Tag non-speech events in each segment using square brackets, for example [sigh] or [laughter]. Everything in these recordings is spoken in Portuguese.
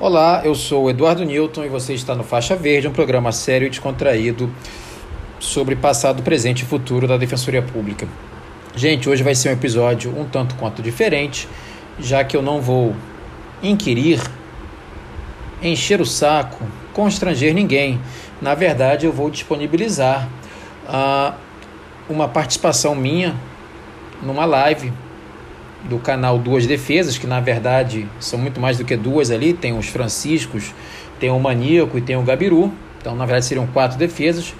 Olá, eu sou Eduardo Newton e você está no Faixa Verde, um programa sério e descontraído sobre passado, presente e futuro da Defensoria Pública. Gente, hoje vai ser um episódio um tanto quanto diferente, já que eu não vou inquirir, encher o saco, constranger ninguém. Na verdade, eu vou disponibilizar uh, uma participação minha numa live do canal Duas Defesas, que na verdade são muito mais do que duas ali, tem os franciscos, tem o maníaco e tem o gabiru, então na verdade seriam quatro defesas,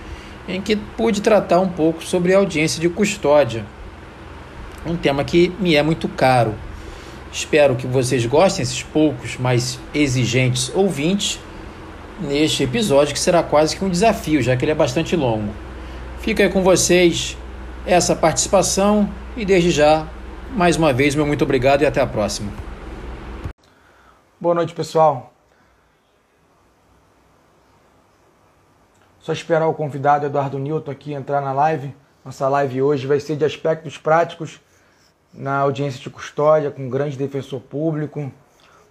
em que pude tratar um pouco sobre a audiência de custódia, um tema que me é muito caro. Espero que vocês gostem, esses poucos, mais exigentes ouvintes, neste episódio que será quase que um desafio, já que ele é bastante longo. Fica aí com vocês essa participação e desde já mais uma vez, meu muito obrigado e até a próxima. Boa noite, pessoal. Só esperar o convidado Eduardo Newton aqui entrar na live. Nossa live hoje vai ser de aspectos práticos na audiência de custódia com um grande defensor público,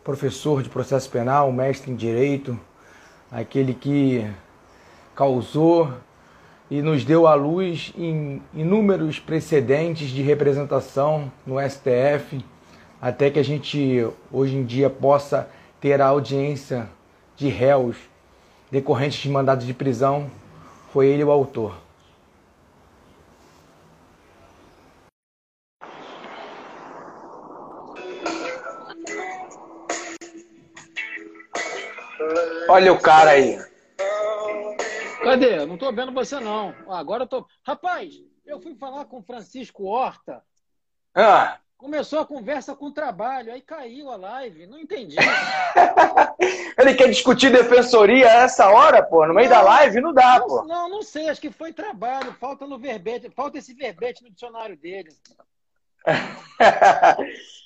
professor de processo penal, mestre em direito, aquele que causou e nos deu à luz em inúmeros precedentes de representação no STF, até que a gente hoje em dia possa ter a audiência de réus decorrentes de mandados de prisão, foi ele o autor. Olha o cara aí. Cadê? Não tô vendo você, não. Agora eu tô. Rapaz, eu fui falar com Francisco Horta. Ah. Começou a conversa com o trabalho, aí caiu a live. Não entendi. [laughs] Ele quer discutir defensoria a essa hora, pô? No meio não, da live? Não dá, não, pô. Não, não sei. Acho que foi trabalho. Falta no verbete. Falta esse verbete no dicionário dele. [laughs]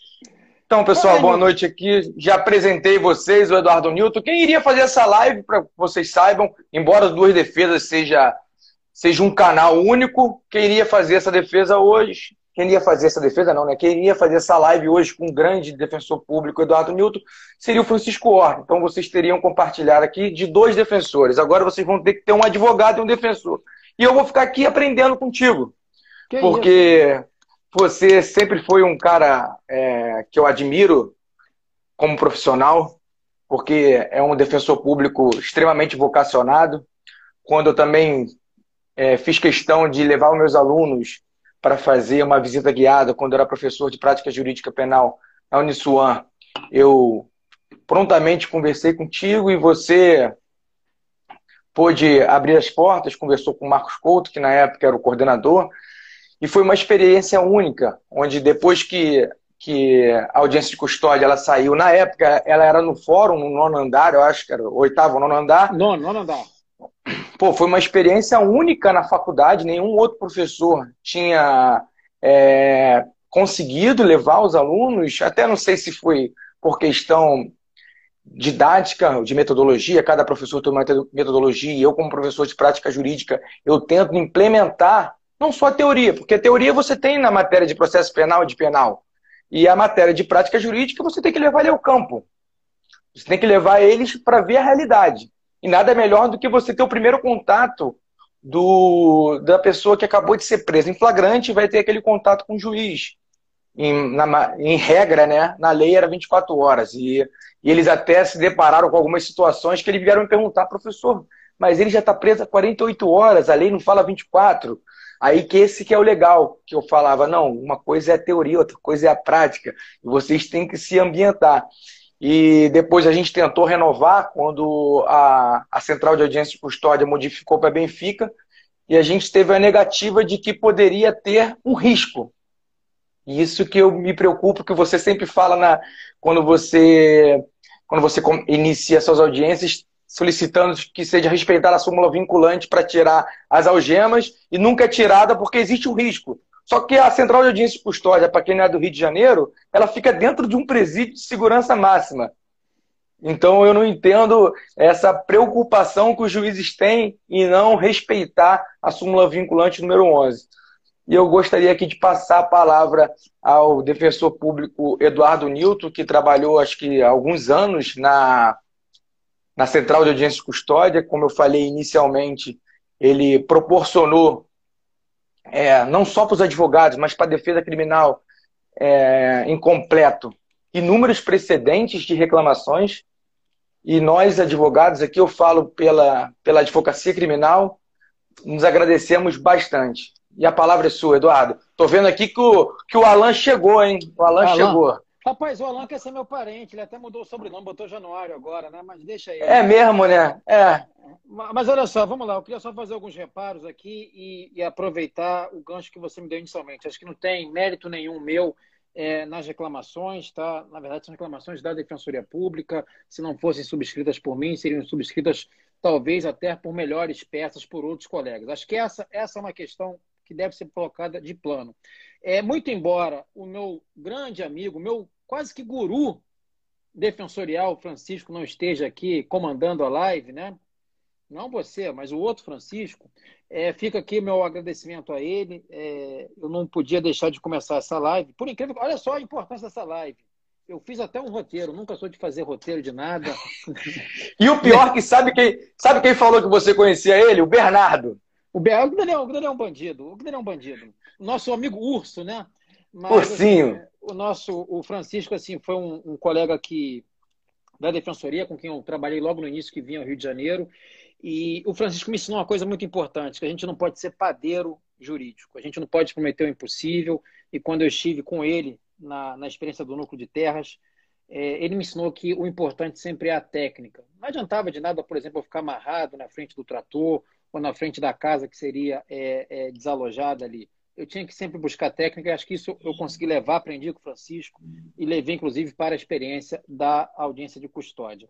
Então, pessoal, boa noite aqui. Já apresentei vocês, o Eduardo Newton. Quem iria fazer essa live, para vocês saibam, embora Duas Defesas seja, seja um canal único, quem iria fazer essa defesa hoje, quem iria fazer essa defesa não, né? Quem iria fazer essa live hoje com o grande defensor público Eduardo Newton seria o Francisco Horta. Então vocês teriam compartilhado aqui de dois defensores. Agora vocês vão ter que ter um advogado e um defensor. E eu vou ficar aqui aprendendo contigo. Que porque isso? Você sempre foi um cara é, que eu admiro como profissional, porque é um defensor público extremamente vocacionado. Quando eu também é, fiz questão de levar os meus alunos para fazer uma visita guiada, quando eu era professor de prática jurídica penal na Uniswan, eu prontamente conversei contigo e você pôde abrir as portas, conversou com o Marcos Couto, que na época era o coordenador, e foi uma experiência única, onde depois que, que a audiência de custódia ela saiu, na época ela era no fórum, no nono andar, eu acho que era o oitavo, nono andar. Nono, nono andar. Pô, foi uma experiência única na faculdade, nenhum outro professor tinha é, conseguido levar os alunos, até não sei se foi por questão didática, de metodologia, cada professor tem uma metodologia, e eu como professor de prática jurídica, eu tento implementar não só a teoria, porque a teoria você tem na matéria de processo penal e de penal. E a matéria de prática jurídica você tem que levar ele ao campo. Você tem que levar eles para ver a realidade. E nada melhor do que você ter o primeiro contato do, da pessoa que acabou de ser presa em flagrante e vai ter aquele contato com o juiz. Em, na, em regra, né? Na lei era 24 horas. E, e eles até se depararam com algumas situações que eles vieram me perguntar, professor, mas ele já está preso há 48 horas, a lei não fala 24. Aí que esse que é o legal, que eu falava, não, uma coisa é a teoria, outra coisa é a prática, e vocês têm que se ambientar. E depois a gente tentou renovar quando a, a central de audiência de custódia modificou para Benfica, e a gente teve a negativa de que poderia ter um risco. E isso que eu me preocupo, que você sempre fala na, quando você quando você inicia suas audiências, solicitando que seja respeitada a súmula vinculante para tirar as algemas e nunca é tirada porque existe um risco. Só que a central de audiência de custódia, para quem não é do Rio de Janeiro, ela fica dentro de um presídio de segurança máxima. Então eu não entendo essa preocupação que os juízes têm em não respeitar a súmula vinculante número 11. E eu gostaria aqui de passar a palavra ao defensor público Eduardo Nilton, que trabalhou acho que alguns anos na na central de audiência de custódia. Como eu falei inicialmente, ele proporcionou, é, não só para os advogados, mas para a defesa criminal é, incompleto, inúmeros precedentes de reclamações. E nós, advogados, aqui eu falo pela, pela advocacia criminal, nos agradecemos bastante. E a palavra é sua, Eduardo. Tô vendo aqui que o, que o Alan chegou, hein? O Alan, Alan. chegou. Rapaz, o Alan quer ser meu parente, ele até mudou o sobrenome, botou Januário agora, né? Mas deixa aí. É mesmo, né? É. Mas olha só, vamos lá, eu queria só fazer alguns reparos aqui e, e aproveitar o gancho que você me deu inicialmente. Acho que não tem mérito nenhum meu é, nas reclamações, tá? Na verdade, são reclamações da Defensoria Pública. Se não fossem subscritas por mim, seriam subscritas talvez até por melhores peças por outros colegas. Acho que essa, essa é uma questão que deve ser colocada de plano. É, muito embora o meu grande amigo, meu quase que guru defensorial, Francisco, não esteja aqui comandando a live, né? Não você, mas o outro Francisco. É, fica aqui meu agradecimento a ele. É, eu não podia deixar de começar essa live. Por incrível, olha só a importância dessa live. Eu fiz até um roteiro, nunca sou de fazer roteiro de nada. [laughs] e o pior que sabe quem, sabe quem falou que você conhecia ele? O Bernardo. O Bernardo, o Daniel, o Daniel é um bandido. O Daniel é um bandido. Nosso amigo Urso, né? Mas, Ursinho. Assim, o nosso, o Francisco, assim, foi um, um, colega que da defensoria com quem eu trabalhei logo no início que vinha ao Rio de Janeiro. E o Francisco me ensinou uma coisa muito importante, que a gente não pode ser padeiro jurídico. A gente não pode prometer o impossível. E quando eu estive com ele na, na experiência do núcleo de terras, é, ele me ensinou que o importante sempre é a técnica. Não adiantava de nada, por exemplo, eu ficar amarrado na frente do trator ou na frente da casa que seria é, é, desalojada ali. Eu tinha que sempre buscar técnica, e acho que isso eu consegui levar, aprendi com o Francisco e levei, inclusive, para a experiência da audiência de custódia.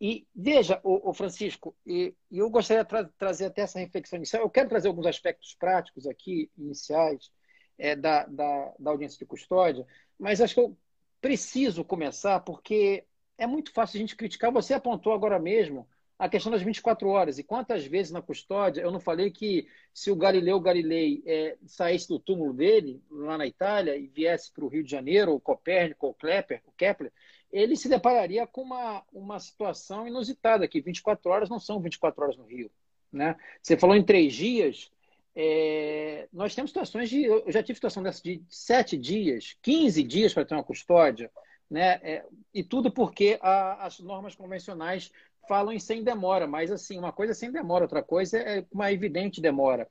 E veja, o, o Francisco, e, eu gostaria de tra trazer até essa reflexão inicial. Eu quero trazer alguns aspectos práticos aqui, iniciais, é, da, da, da audiência de custódia, mas acho que eu preciso começar porque é muito fácil a gente criticar. Você apontou agora mesmo a questão das 24 horas. E quantas vezes na custódia eu não falei que se o Galileu Galilei é, saísse do túmulo dele, lá na Itália, e viesse para o Rio de Janeiro, ou Copérnico, ou Kepler, o Kepler, ele se depararia com uma, uma situação inusitada, que 24 horas não são 24 horas no Rio. Né? Você falou em três dias, é, nós temos situações de. Eu já tive situação dessa de sete dias, 15 dias para ter uma custódia, né? É, e tudo porque a, as normas convencionais falam em sem demora, mas assim, uma coisa é sem demora, outra coisa é uma evidente demora.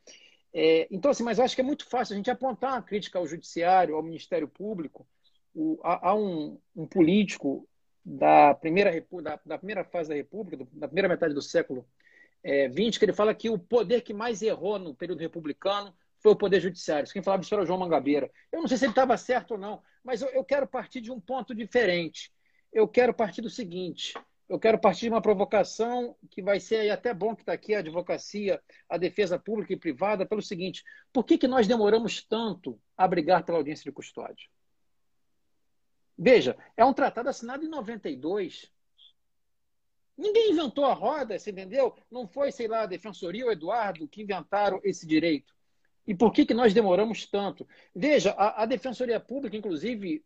É, então, assim, mas eu acho que é muito fácil a gente apontar uma crítica ao judiciário, ao Ministério Público, o, a, a um, um, político da primeira, da, da, primeira fase da República, da primeira metade do século é, 20, que ele fala que o poder que mais errou no período republicano foi o poder judiciário. Quem falava isso era o João Mangabeira. Eu não sei se ele estava certo ou não, mas eu, eu quero partir de um ponto diferente. Eu quero partir do seguinte: eu quero partir de uma provocação que vai ser até bom que está aqui a advocacia, a defesa pública e privada, pelo seguinte: por que, que nós demoramos tanto a brigar pela audiência de custódia? Veja, é um tratado assinado em 92. Ninguém inventou a roda, você entendeu? Não foi, sei lá, a Defensoria ou Eduardo que inventaram esse direito. E por que, que nós demoramos tanto? Veja, a, a Defensoria Pública, inclusive,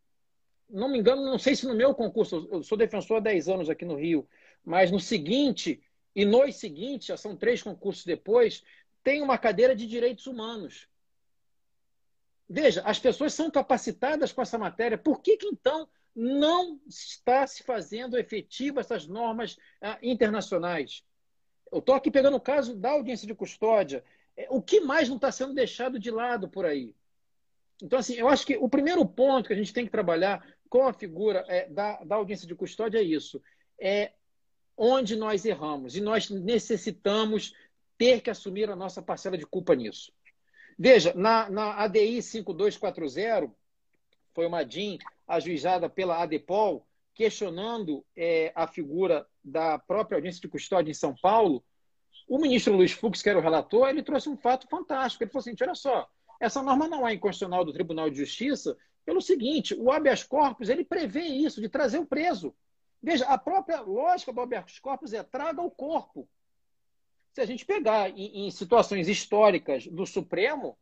não me engano, não sei se no meu concurso, eu sou defensor há 10 anos aqui no Rio, mas no seguinte, e nos seguintes, já são três concursos depois, tem uma cadeira de direitos humanos. Veja, as pessoas são capacitadas com essa matéria. Por que, que então não está se fazendo efetiva essas normas ah, internacionais. Eu estou aqui pegando o caso da audiência de custódia. É, o que mais não está sendo deixado de lado por aí? Então, assim, eu acho que o primeiro ponto que a gente tem que trabalhar com a figura é, da, da audiência de custódia é isso. É onde nós erramos. E nós necessitamos ter que assumir a nossa parcela de culpa nisso. Veja, na, na ADI 5240, foi uma DIN ajuizada pela ADEPOL, questionando é, a figura da própria audiência de custódia em São Paulo, o ministro Luiz Fux, que era o relator, ele trouxe um fato fantástico. Ele falou assim: olha só, essa norma não é inconstitucional do Tribunal de Justiça pelo seguinte: o habeas corpus ele prevê isso, de trazer o preso. Veja, a própria lógica do habeas corpus é traga o corpo. Se a gente pegar em, em situações históricas do Supremo,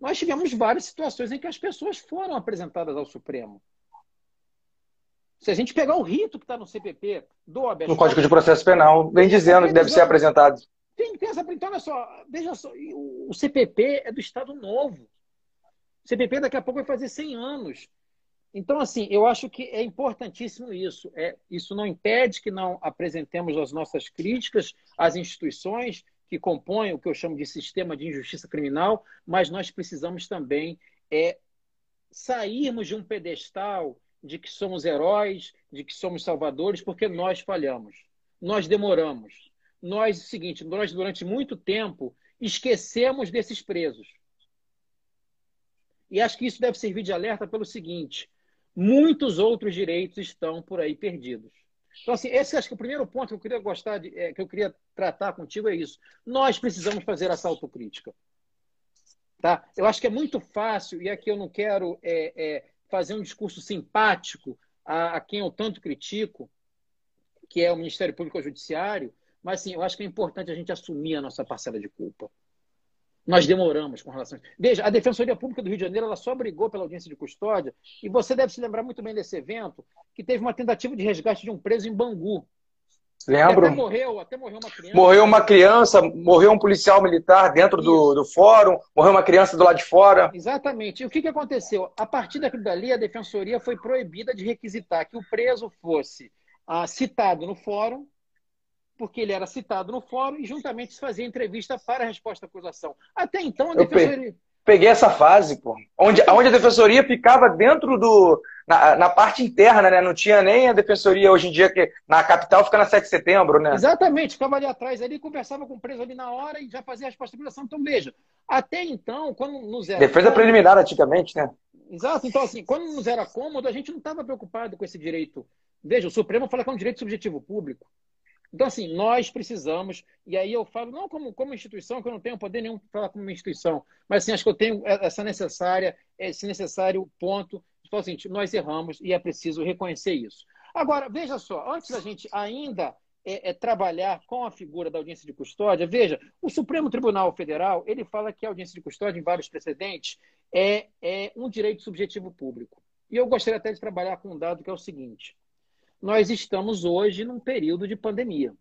nós tivemos várias situações em que as pessoas foram apresentadas ao Supremo. Se a gente pegar o rito que está no CPP do habeas No Código de Processo Penal, vem dizendo que deve ser apresentado. Tem, tem essa, então, olha só, veja só, o CPP é do Estado Novo. O CPP daqui a pouco vai fazer 100 anos. Então, assim, eu acho que é importantíssimo isso. É, isso não impede que não apresentemos as nossas críticas às instituições que compõem o que eu chamo de sistema de injustiça criminal, mas nós precisamos também é, sairmos de um pedestal de que somos heróis, de que somos salvadores, porque nós falhamos, nós demoramos. Nós, é o seguinte, nós durante muito tempo esquecemos desses presos. E acho que isso deve servir de alerta pelo seguinte: muitos outros direitos estão por aí perdidos. Então, assim, esse acho que o primeiro ponto que eu queria gostar de, é, que eu queria tratar contigo é isso. Nós precisamos fazer essa autocrítica. Tá? Eu acho que é muito fácil, e aqui eu não quero é, é, fazer um discurso simpático a, a, quem eu tanto critico, que é o Ministério Público Judiciário, mas assim, eu acho que é importante a gente assumir a nossa parcela de culpa. Nós demoramos com relação. Veja, a Defensoria Pública do Rio de Janeiro ela só brigou pela audiência de custódia, e você deve se lembrar muito bem desse evento, que teve uma tentativa de resgate de um preso em Bangu. Lembro. Até morreu, até morreu uma criança. Morreu uma criança, morreu um policial militar dentro do, do fórum, morreu uma criança do lado de fora. Exatamente. E o que, que aconteceu? A partir daquilo dali, a defensoria foi proibida de requisitar que o preso fosse ah, citado no fórum porque ele era citado no fórum e juntamente se fazia entrevista para a resposta à acusação. Até então, a Eu defensoria. Peguei essa fase, pô. Onde, onde a defensoria ficava dentro do. Na, na, parte interna, né? Não tinha nem a defensoria hoje em dia, que na capital fica na 7 de setembro, né? Exatamente, ficava ali atrás ali, conversava com o preso ali na hora e já fazia a resposta à acusação. Então, veja, até então, quando nos era. Defesa preliminar, antigamente, né? Exato, então, assim, quando nos era cômodo, a gente não estava preocupado com esse direito. Veja, o Supremo fala que é um direito subjetivo público. Então, assim, nós precisamos, e aí eu falo, não como, como instituição, que eu não tenho poder nenhum para falar como uma instituição, mas assim, acho que eu tenho essa necessária, esse necessário ponto de falar assim, nós erramos e é preciso reconhecer isso. Agora, veja só, antes da gente ainda é, é, trabalhar com a figura da audiência de custódia, veja, o Supremo Tribunal Federal, ele fala que a audiência de custódia, em vários precedentes, é, é um direito subjetivo público. E eu gostaria até de trabalhar com um dado que é o seguinte, nós estamos hoje num período de pandemia.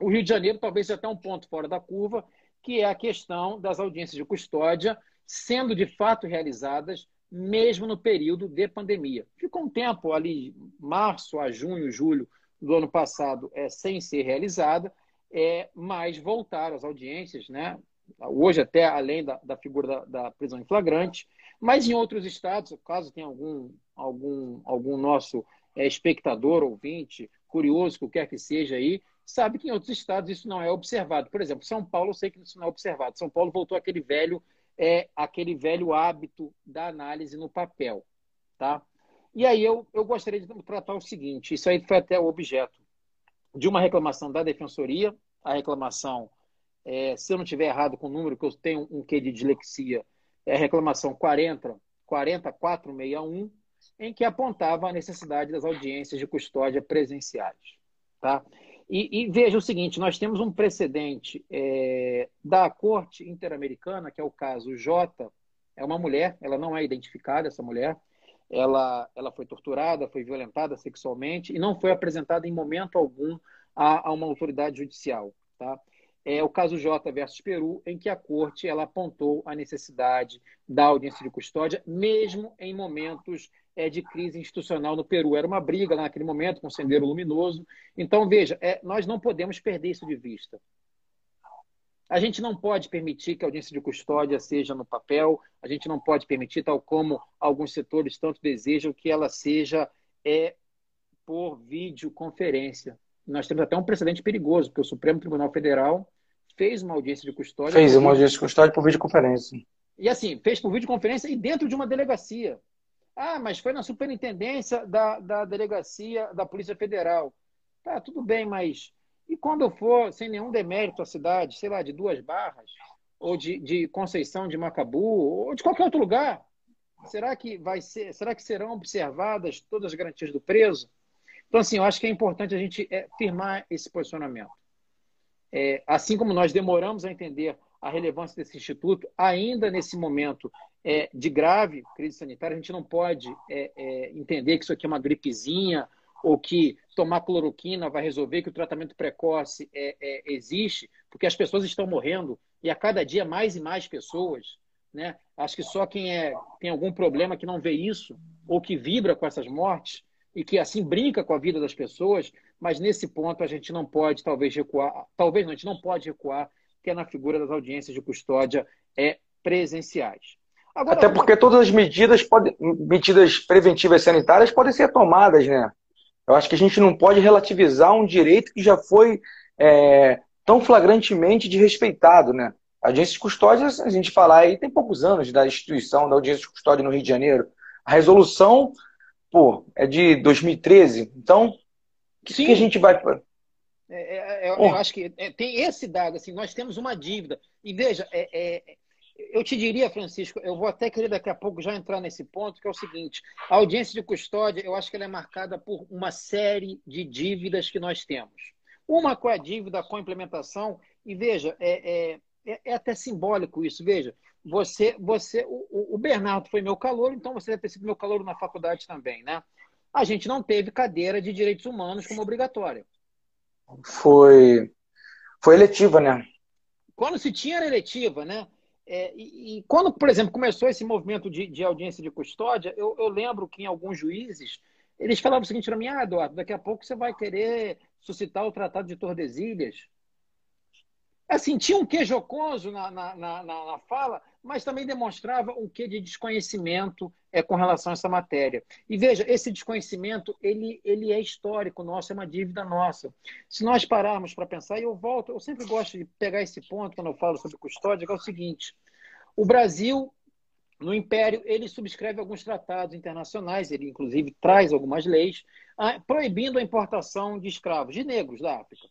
O Rio de Janeiro talvez seja até um ponto fora da curva, que é a questão das audiências de custódia sendo de fato realizadas mesmo no período de pandemia. Ficou um tempo ali, março a junho, julho do ano passado, é, sem ser realizada, é, mas voltaram as audiências, né? hoje até além da, da figura da, da, prisão em flagrante, mas em outros estados, caso tenha algum, algum, algum nosso é espectador, ouvinte, curioso, que quer que seja aí, sabe que em outros estados isso não é observado. Por exemplo, São Paulo, eu sei que isso não é observado. São Paulo voltou aquele velho, é, aquele velho hábito da análise no papel. Tá? E aí eu, eu gostaria de tratar o seguinte: isso aí foi até o objeto de uma reclamação da defensoria. A reclamação, é, se eu não estiver errado com o número, que eu tenho um quê de dislexia, é a reclamação 40, 40461 em que apontava a necessidade das audiências de custódia presenciais. Tá? E, e veja o seguinte: nós temos um precedente é, da Corte Interamericana, que é o caso J. É uma mulher, ela não é identificada, essa mulher. Ela, ela foi torturada, foi violentada sexualmente e não foi apresentada em momento algum a, a uma autoridade judicial. Tá? é o caso J versus Peru, em que a corte ela apontou a necessidade da audiência de custódia, mesmo em momentos é, de crise institucional no Peru. Era uma briga naquele momento com o Sendeiro Luminoso. Então, veja, é, nós não podemos perder isso de vista. A gente não pode permitir que a audiência de custódia seja no papel, a gente não pode permitir, tal como alguns setores tanto desejam, que ela seja é, por videoconferência. Nós temos até um precedente perigoso, porque o Supremo Tribunal Federal fez uma audiência de custódia. Fez uma audiência de custódia por videoconferência. E assim, fez por videoconferência e dentro de uma delegacia. Ah, mas foi na superintendência da, da delegacia da Polícia Federal. Tá, tudo bem, mas e quando eu for sem nenhum demérito à cidade, sei lá, de Duas Barras, ou de, de Conceição de Macabu, ou de qualquer outro lugar? Será que vai ser, será que serão observadas todas as garantias do preso? Então, assim, eu acho que é importante a gente é, firmar esse posicionamento. É, assim como nós demoramos a entender a relevância desse instituto, ainda nesse momento é, de grave crise sanitária, a gente não pode é, é, entender que isso aqui é uma gripezinha ou que tomar cloroquina vai resolver, que o tratamento precoce é, é, existe, porque as pessoas estão morrendo e a cada dia mais e mais pessoas. Né? Acho que só quem é, tem algum problema que não vê isso ou que vibra com essas mortes e que assim brinca com a vida das pessoas, mas nesse ponto a gente não pode talvez recuar, talvez não, a gente não pode recuar, que é na figura das audiências de custódia é presenciais. Agora, Até porque todas as medidas, pode, medidas preventivas sanitárias podem ser tomadas, né? Eu acho que a gente não pode relativizar um direito que já foi é, tão flagrantemente desrespeitado, né? A audiência de custódia, a gente falar aí, tem poucos anos da instituição da audiência de custódia no Rio de Janeiro. A resolução, pô, é de 2013. Então, o que, que, a gente vai... É, é, é eu, eu acho que é, tem esse dado, assim, nós temos uma dívida. E veja, é, eu te diria, Francisco, eu vou até querer daqui a pouco já entrar nesse ponto, que é o seguinte: a audiência de custódia, eu acho que ela é marcada por uma série de dívidas que nós temos. Uma com a dívida com a implementação, e veja, é, é, é, é até simbólico isso. Veja, você, você, o, o Bernardo foi meu calor, então você deve ter sido meu calor na faculdade também, né? A gente não teve cadeira de direitos humanos como obrigatória. Foi, foi eletiva, né? Quando se tinha era eletiva, né? É, e, e, quando, por exemplo, começou esse movimento de, de audiência de custódia, eu, eu, lembro que em alguns juízes eles falavam o seguinte para mim: ah, Eduardo, daqui a pouco você vai querer suscitar o Tratado de Tordesilhas. Assim, tinha um quê jocoso na, na, na, na fala, mas também demonstrava um quê de desconhecimento é, com relação a essa matéria. E veja, esse desconhecimento ele, ele é histórico nosso, é uma dívida nossa. Se nós pararmos para pensar, e eu volto, eu sempre gosto de pegar esse ponto quando eu falo sobre custódia, que é o seguinte: o Brasil, no Império, ele subscreve alguns tratados internacionais, ele inclusive traz algumas leis ah, proibindo a importação de escravos, de negros da África.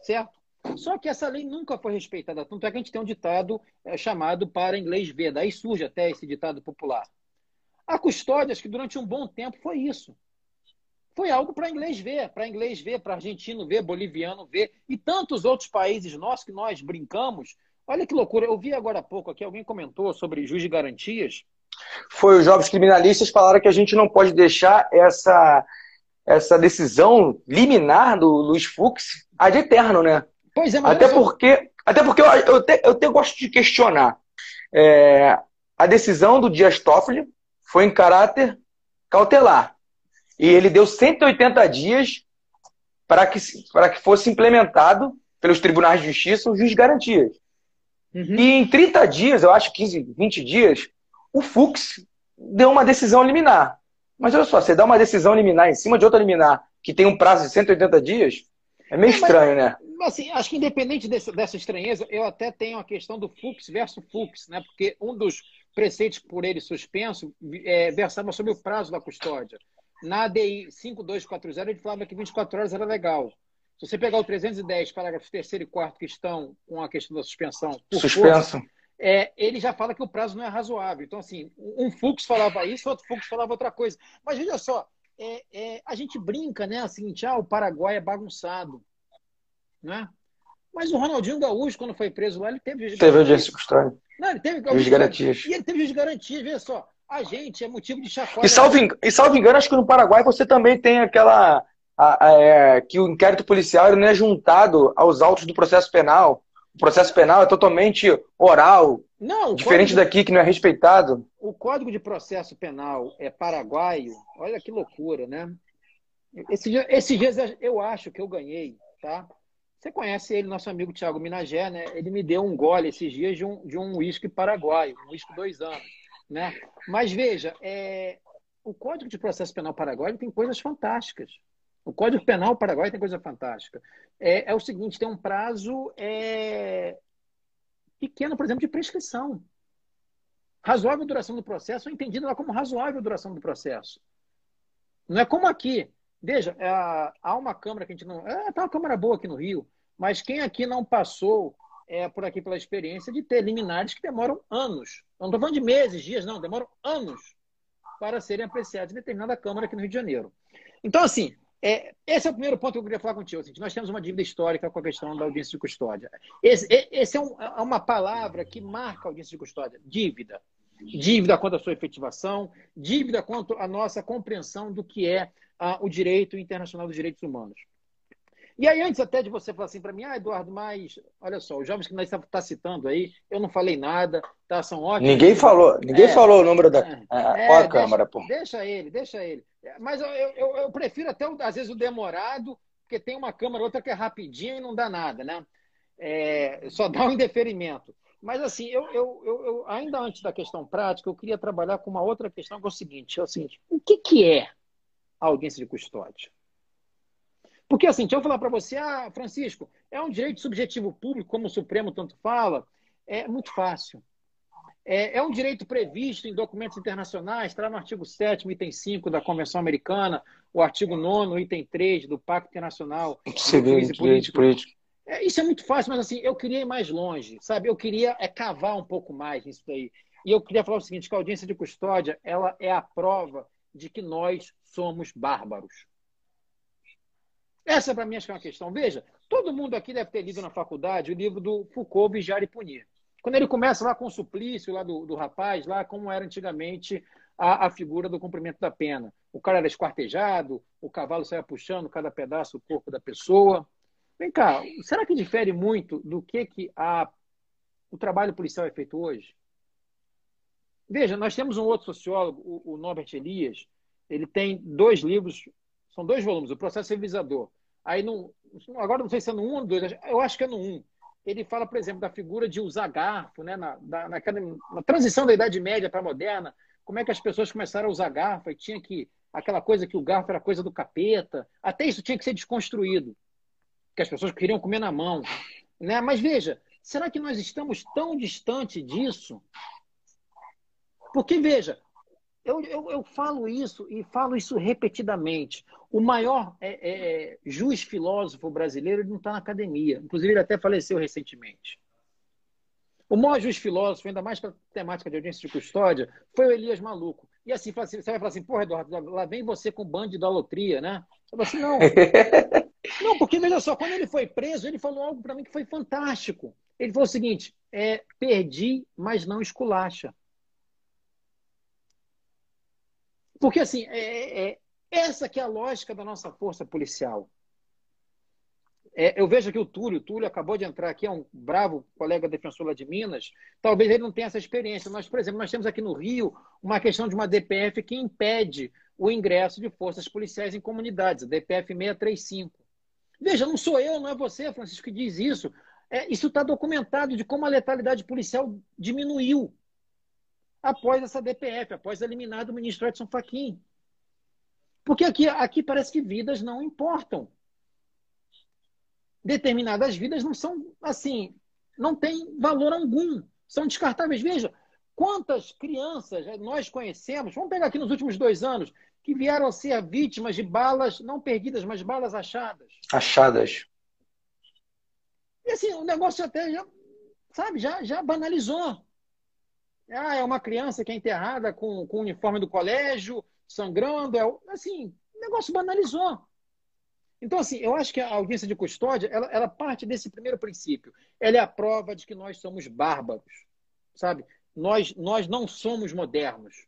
Certo? Só que essa lei nunca foi respeitada. Tanto é que a gente tem um ditado é, chamado para inglês ver. Daí surge até esse ditado popular. A custódia, acho que durante um bom tempo foi isso. Foi algo para inglês ver, para inglês ver, para argentino ver, boliviano ver, e tantos outros países nossos que nós brincamos. Olha que loucura. Eu vi agora há pouco aqui, alguém comentou sobre juiz de garantias. Foi os jovens criminalistas falaram que a gente não pode deixar essa, essa decisão liminar do Luiz Fux ad eterno, né? Pois é, mas até porque, até porque eu, eu, te, eu te gosto de questionar. É, a decisão do Dias Toffoli foi em caráter cautelar. E ele deu 180 dias para que, para que fosse implementado pelos tribunais de justiça o juiz de garantias. Uhum. E em 30 dias, eu acho 15, 20 dias, o Fux deu uma decisão liminar. Mas olha só, você dá uma decisão liminar em cima de outra liminar que tem um prazo de 180 dias, é meio estranho, né? Assim, acho que independente desse, dessa estranheza, eu até tenho a questão do Fux versus Fux, né? Porque um dos preceitos por ele suspenso é, versava sobre o prazo da custódia. Na ADI 5240, ele falava que 24 horas era legal. Se você pegar o 310, parágrafos 3 e 4 que estão com a questão da suspensão. Suspenso. Força, é, ele já fala que o prazo não é razoável. Então, assim, um Fux falava isso, outro Fux falava outra coisa. Mas veja só, é, é, a gente brinca, né? Assim, ah, o Paraguai é bagunçado. Né? Mas o Ronaldinho Gaúcho, quando foi preso lá, ele teve juiz de Teve audiência custódia. Não, ele teve juiz de garantias. E ele teve juiz de garantias, veja só. A gente é motivo de chacota. E salvo, e salvo engano, acho que no Paraguai você também tem aquela. A, a, é, que o inquérito policial ele não é juntado aos autos do processo penal. O processo penal é totalmente oral. Não, diferente código, daqui, que não é respeitado. O Código de Processo Penal é paraguaio. Olha que loucura, né? Esse dia, esses dias eu acho que eu ganhei, tá? Você conhece ele, nosso amigo Thiago Minagé, né? Ele me deu um gole esses dias de um de um uísque paraguaio, um uísque dois anos, né? Mas veja, é, o Código de Processo Penal Paraguaio tem coisas fantásticas. O Código Penal Paraguaio tem coisa fantástica. É, é o seguinte, tem um prazo é, pequeno, por exemplo, de prescrição. Razoável duração do processo, entendido lá como razoável duração do processo. Não é como aqui. Veja, é, há uma Câmara que a gente não. É, tá uma Câmara boa aqui no Rio, mas quem aqui não passou é, por aqui pela experiência de ter liminares que demoram anos. Não estou falando de meses, dias, não, demoram anos para serem apreciados em determinada Câmara aqui no Rio de Janeiro. Então, assim, é, esse é o primeiro ponto que eu queria falar contigo. Assim, nós temos uma dívida histórica com a questão da audiência de custódia. Esse, esse é, um, é, uma palavra que marca a audiência de custódia: dívida. Dívida quanto à sua efetivação, dívida quanto à nossa compreensão do que é ah, o direito internacional dos direitos humanos. E aí, antes até de você falar assim para mim, ah, Eduardo, mas olha só, os jovens que nós estamos tá citando aí, eu não falei nada, tá? São ótimos. Ninguém falou, ninguém é, falou o número da é, é, a Câmara, pô. Deixa ele, deixa ele. Mas eu, eu, eu prefiro até, às vezes, o demorado, porque tem uma Câmara, outra que é rapidinho e não dá nada, né? É, só dá um indeferimento. Mas, assim, eu, eu, eu, ainda antes da questão prática, eu queria trabalhar com uma outra questão, que é o seguinte: é o seguinte o que, que é a audiência de custódia? Porque, assim, deixa eu falar para você, ah, Francisco, é um direito subjetivo público, como o Supremo tanto fala, é muito fácil. É, é um direito previsto em documentos internacionais, está no artigo 7 item 5 da Convenção Americana, o artigo 9 item 3 do Pacto Internacional Civil Político. político. É, isso é muito fácil, mas assim, eu queria ir mais longe, sabe? Eu queria é, cavar um pouco mais nisso daí. E eu queria falar o seguinte, que a audiência de custódia, ela é a prova de que nós somos bárbaros. Essa, para mim, acho que é uma questão. Veja, todo mundo aqui deve ter lido na faculdade o livro do Foucault, Vigiar e Punir. Quando ele começa lá com o suplício lá do, do rapaz, lá como era antigamente a, a, figura do cumprimento da pena. O cara era esquartejado, o cavalo saia puxando cada pedaço do corpo da pessoa. Vem cá, será que difere muito do que, que a, o trabalho policial é feito hoje? Veja, nós temos um outro sociólogo, o, o Norbert Elias, ele tem dois livros, são dois volumes, o Processo Civilizador. Aí, no, agora não sei se é no 1 um ou no 2, eu acho que é no 1. Um. Ele fala, por exemplo, da figura de usar garfo, né? na, na, transição da Idade Média para a moderna, como é que as pessoas começaram a usar garfo e tinha que. aquela coisa que o garfo era coisa do capeta. Até isso tinha que ser desconstruído, que as pessoas queriam comer na mão. Né? Mas veja, será que nós estamos tão distante disso? Porque, veja, eu, eu, eu, falo isso e falo isso repetidamente. O maior é, é, juiz filósofo brasileiro não está na academia. Inclusive, ele até faleceu recentemente. O maior juiz filósofo, ainda mais para a temática de audiência de custódia, foi o Elias Maluco. E assim, você vai falar assim, porra, Eduardo, lá vem você com bando de idolatria, né? Eu assim, não. [laughs] não, porque veja só, quando ele foi preso, ele falou algo para mim que foi fantástico. Ele falou o seguinte: é, perdi, mas não esculacha. Porque, assim, é, é, é, essa que é a lógica da nossa força policial. É, eu vejo aqui o Túlio, o Túlio acabou de entrar aqui, é um bravo colega defensor lá de Minas. Talvez ele não tenha essa experiência. Nós, por exemplo, nós temos aqui no Rio uma questão de uma DPF que impede o ingresso de forças policiais em comunidades, a DPF 635. Veja, não sou eu, não é você, Francisco, que diz isso. É, isso está documentado de como a letalidade policial diminuiu após essa DPF, após eliminar do ministro Edson Fachin. Porque aqui, aqui parece que vidas não importam. Determinadas vidas não são assim, não tem valor algum, são descartáveis. Veja, quantas crianças nós conhecemos, vamos pegar aqui nos últimos dois anos, que vieram a ser vítimas de balas, não perdidas, mas balas achadas. Achadas. E assim, o negócio até já, sabe, já, já banalizou. Ah, é uma criança que é enterrada com, com o uniforme do colégio, sangrando. É, assim, o negócio banalizou. Então, assim, eu acho que a audiência de custódia, ela, ela parte desse primeiro princípio. Ela é a prova de que nós somos bárbaros, sabe? Nós, nós não somos modernos.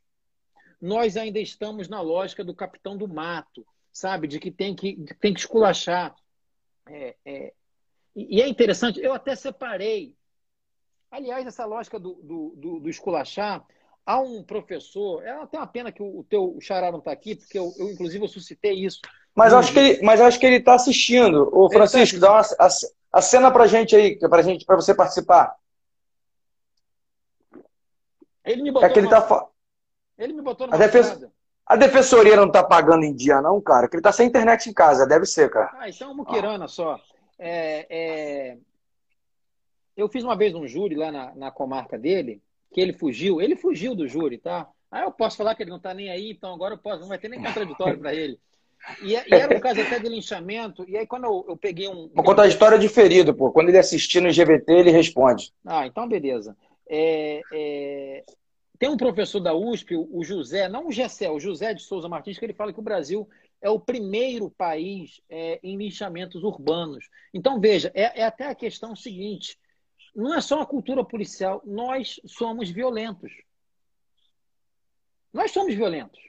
Nós ainda estamos na lógica do capitão do mato, sabe? De que tem que, tem que esculachar. É, é... E é interessante, eu até separei Aliás, essa lógica do, do, do, do esculachar, há um professor, é até uma pena que o, o teu xará não está aqui, porque eu, eu, inclusive, eu suscitei isso. Mas acho que ele, mas acho que ele está assistindo. Ô, tá Francisco, tá assistindo. dá uma, a, a cena pra gente aí, pra, gente, pra você participar. Ele me botou. É que ele, tá... ele me botou a, a defensoria não está pagando em dia, não, cara? Que ele está sem internet em casa, deve ser, cara. Ah, então é muquirana ah. só. É, é, eu fiz uma vez um júri lá na, na comarca dele, que ele fugiu. Ele fugiu do júri, tá? Aí eu posso falar que ele não tá nem aí, então agora eu posso, não vai ter nem contraditório para ele. E, e, era um caso até de linchamento. E aí, quando eu, eu peguei um. Vou contar a história de ferido, pô. Quando ele assistir no GVT, ele responde. Ah, então beleza. É, é... Tem um professor da USP, o José, não o Gessé, o José de Souza Martins, que ele fala que o Brasil é o primeiro país é, em linchamentos urbanos. Então, veja, é, é até a questão seguinte: não é só a cultura policial, nós somos violentos. Nós somos violentos.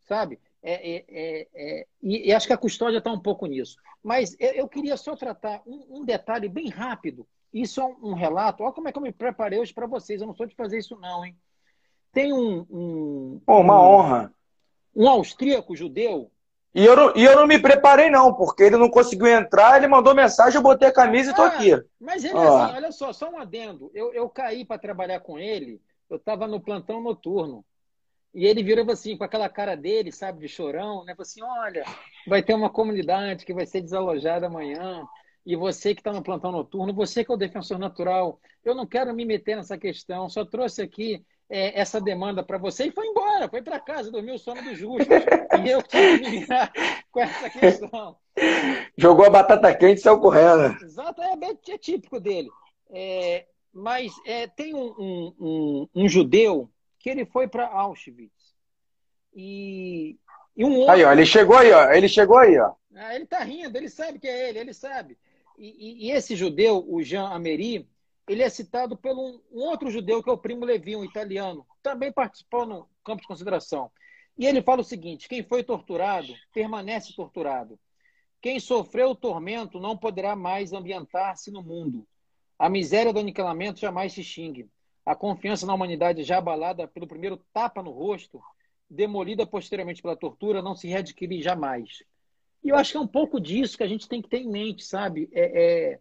Sabe? É, é, é, é e, e, acho que a custódia está um pouco nisso. Mas eu, eu queria só tratar um, um, detalhe bem rápido. Isso é um, um relato. Olha como é que eu me preparei hoje para vocês. Eu não sou de fazer isso, não, hein? Tem um. um oh, uma honra. Um austríaco judeu. E eu, não, e eu não me preparei, não, porque ele não conseguiu entrar, ele mandou mensagem, eu botei a camisa e estou ah, aqui. Mas ele, oh. assim, olha só, só um adendo. Eu, eu caí para trabalhar com ele, eu estava no plantão noturno. E ele virou assim, com aquela cara dele, sabe, de chorão, né? Falou assim: olha, vai ter uma comunidade que vai ser desalojada amanhã. E você que está no plantão noturno, você que é o defensor natural, eu não quero me meter nessa questão, só trouxe aqui é, essa demanda para você e foi embora, foi para casa, dormiu o sono dos justos. [laughs] e eu tive que virar com essa questão. Jogou a batata quente e saiu correndo. Exato, é, é típico dele. É, mas é, tem um, um, um, um, judeu que ele foi para Auschwitz. E, e um outro... Aí, ó, ele chegou aí, ó. Ele chegou aí, ó. Ah, ele tá rindo, ele sabe que é ele, ele sabe. E, e, e esse judeu, o Jean Amery, ele é citado por um, outro judeu, que é o Primo Levi, um italiano, também participou no campo de consideração. E ele fala o seguinte: quem foi torturado permanece torturado. Quem sofreu o tormento não poderá mais ambientar-se no mundo. A miséria do aniquilamento jamais se extingue. A confiança na humanidade já abalada pelo primeiro tapa no rosto, demolida posteriormente pela tortura, não se readquire jamais. E eu acho que é um pouco disso que a gente tem que ter em mente, sabe? É, é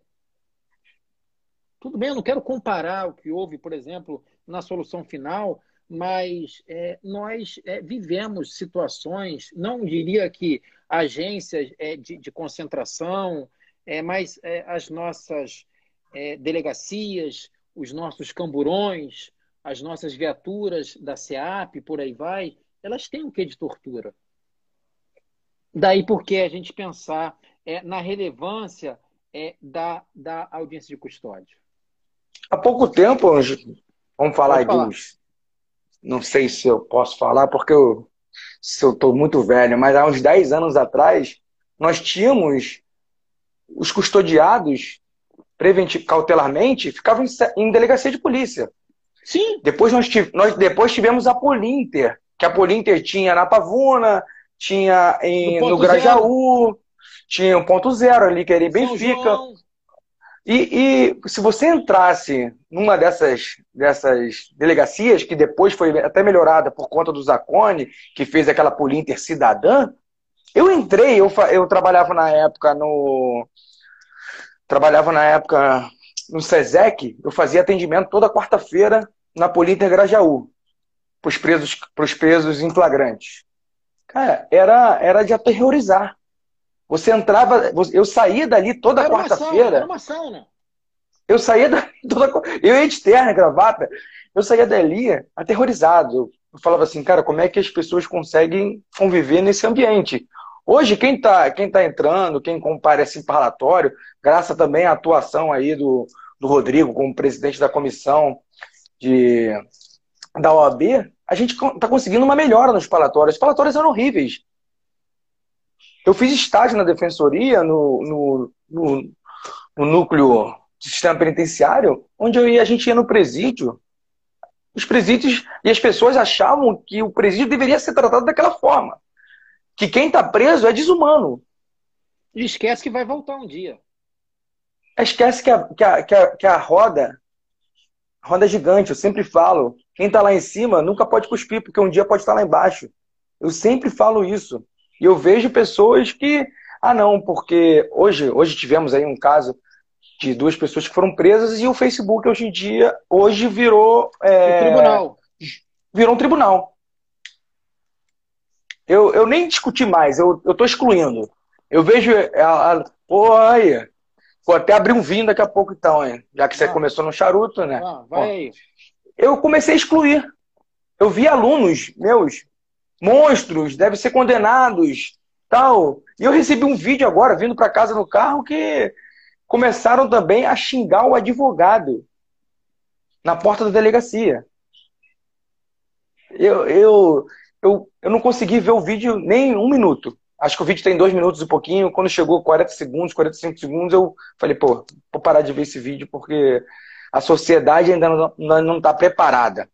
tudo bem, eu não quero comparar o que houve, por exemplo, na solução final, mas é, nós é, vivemos situações, não diria que agências é, de, de, concentração, é, mas é, as nossas é, delegacias, os nossos camburões, as nossas viaturas da SEAP, por aí vai, elas têm o que de tortura. Daí porque a gente pensar na relevância da, da audiência de custódia. Há pouco tempo, vamos falar de uns. Não sei se eu posso falar, porque eu, se eu estou muito velho, mas há uns 10 anos atrás, nós tínhamos os custodiados cautelarmente ficavam em, delegacia de polícia. Sim. Depois nós, nós depois tivemos a Polinter, que a Polinter tinha na Pavuna, tinha em, no, no Grajaú, zero. tinha um ponto zero ali, que era em Benfica. E, e, se você entrasse numa dessas, dessas delegacias, que depois foi até melhorada por conta do Zacone, que fez aquela Polinter cidadã, eu entrei, eu, eu trabalhava na época no. Trabalhava na época no SESEC, eu fazia atendimento toda quarta-feira na Polinter Grajaú, para os presos, presos em flagrantes. Cara, era, era de aterrorizar. Você entrava, eu saía dali toda quarta-feira. Era uma sauna. Eu saía dali [laughs] toda Eu ia de terno, gravata. Eu saía dali aterrorizado. Eu falava assim, cara, como é que as pessoas conseguem conviver nesse ambiente? Hoje, quem está quem tá entrando, quem comparece em parlatório, graças também à atuação aí do, do Rodrigo como presidente da comissão de, da OAB, a gente está conseguindo uma melhora nos parlatórios. Os parlatórios eram horríveis. Eu fiz estágio na defensoria, no, no, no, no núcleo do sistema penitenciário, onde eu ia, a gente ia no presídio. Os presídios e as pessoas achavam que o presídio deveria ser tratado daquela forma. Que quem está preso é desumano. E esquece que vai voltar um dia. Esquece que a, que a, que a, que a roda, a roda é gigante, eu sempre falo. Quem está lá em cima nunca pode cuspir, porque um dia pode estar lá embaixo. Eu sempre falo isso. E eu vejo pessoas que, ah não, porque hoje, hoje tivemos aí um caso de duas pessoas que foram presas e o Facebook hoje em dia, hoje virou... É, um tribunal. Virou um tribunal. Eu, eu nem discuti mais, eu, eu tô excluindo. Eu vejo. A, a, pô, aí. Vou até abrir um vinho daqui a pouco, então, hein? já que você ah. começou no charuto, né? Ah, vai aí. Eu comecei a excluir. Eu vi alunos meus monstros, devem ser condenados, tal. E eu recebi um vídeo agora, vindo para casa no carro, que começaram também a xingar o advogado na porta da delegacia. Eu, eu, eu, eu não consegui ver o vídeo nem um minuto. Acho que o vídeo tem dois minutos e pouquinho. Quando chegou 40 segundos, 45 segundos, eu falei, pô, vou parar de ver esse vídeo porque a sociedade ainda não está preparada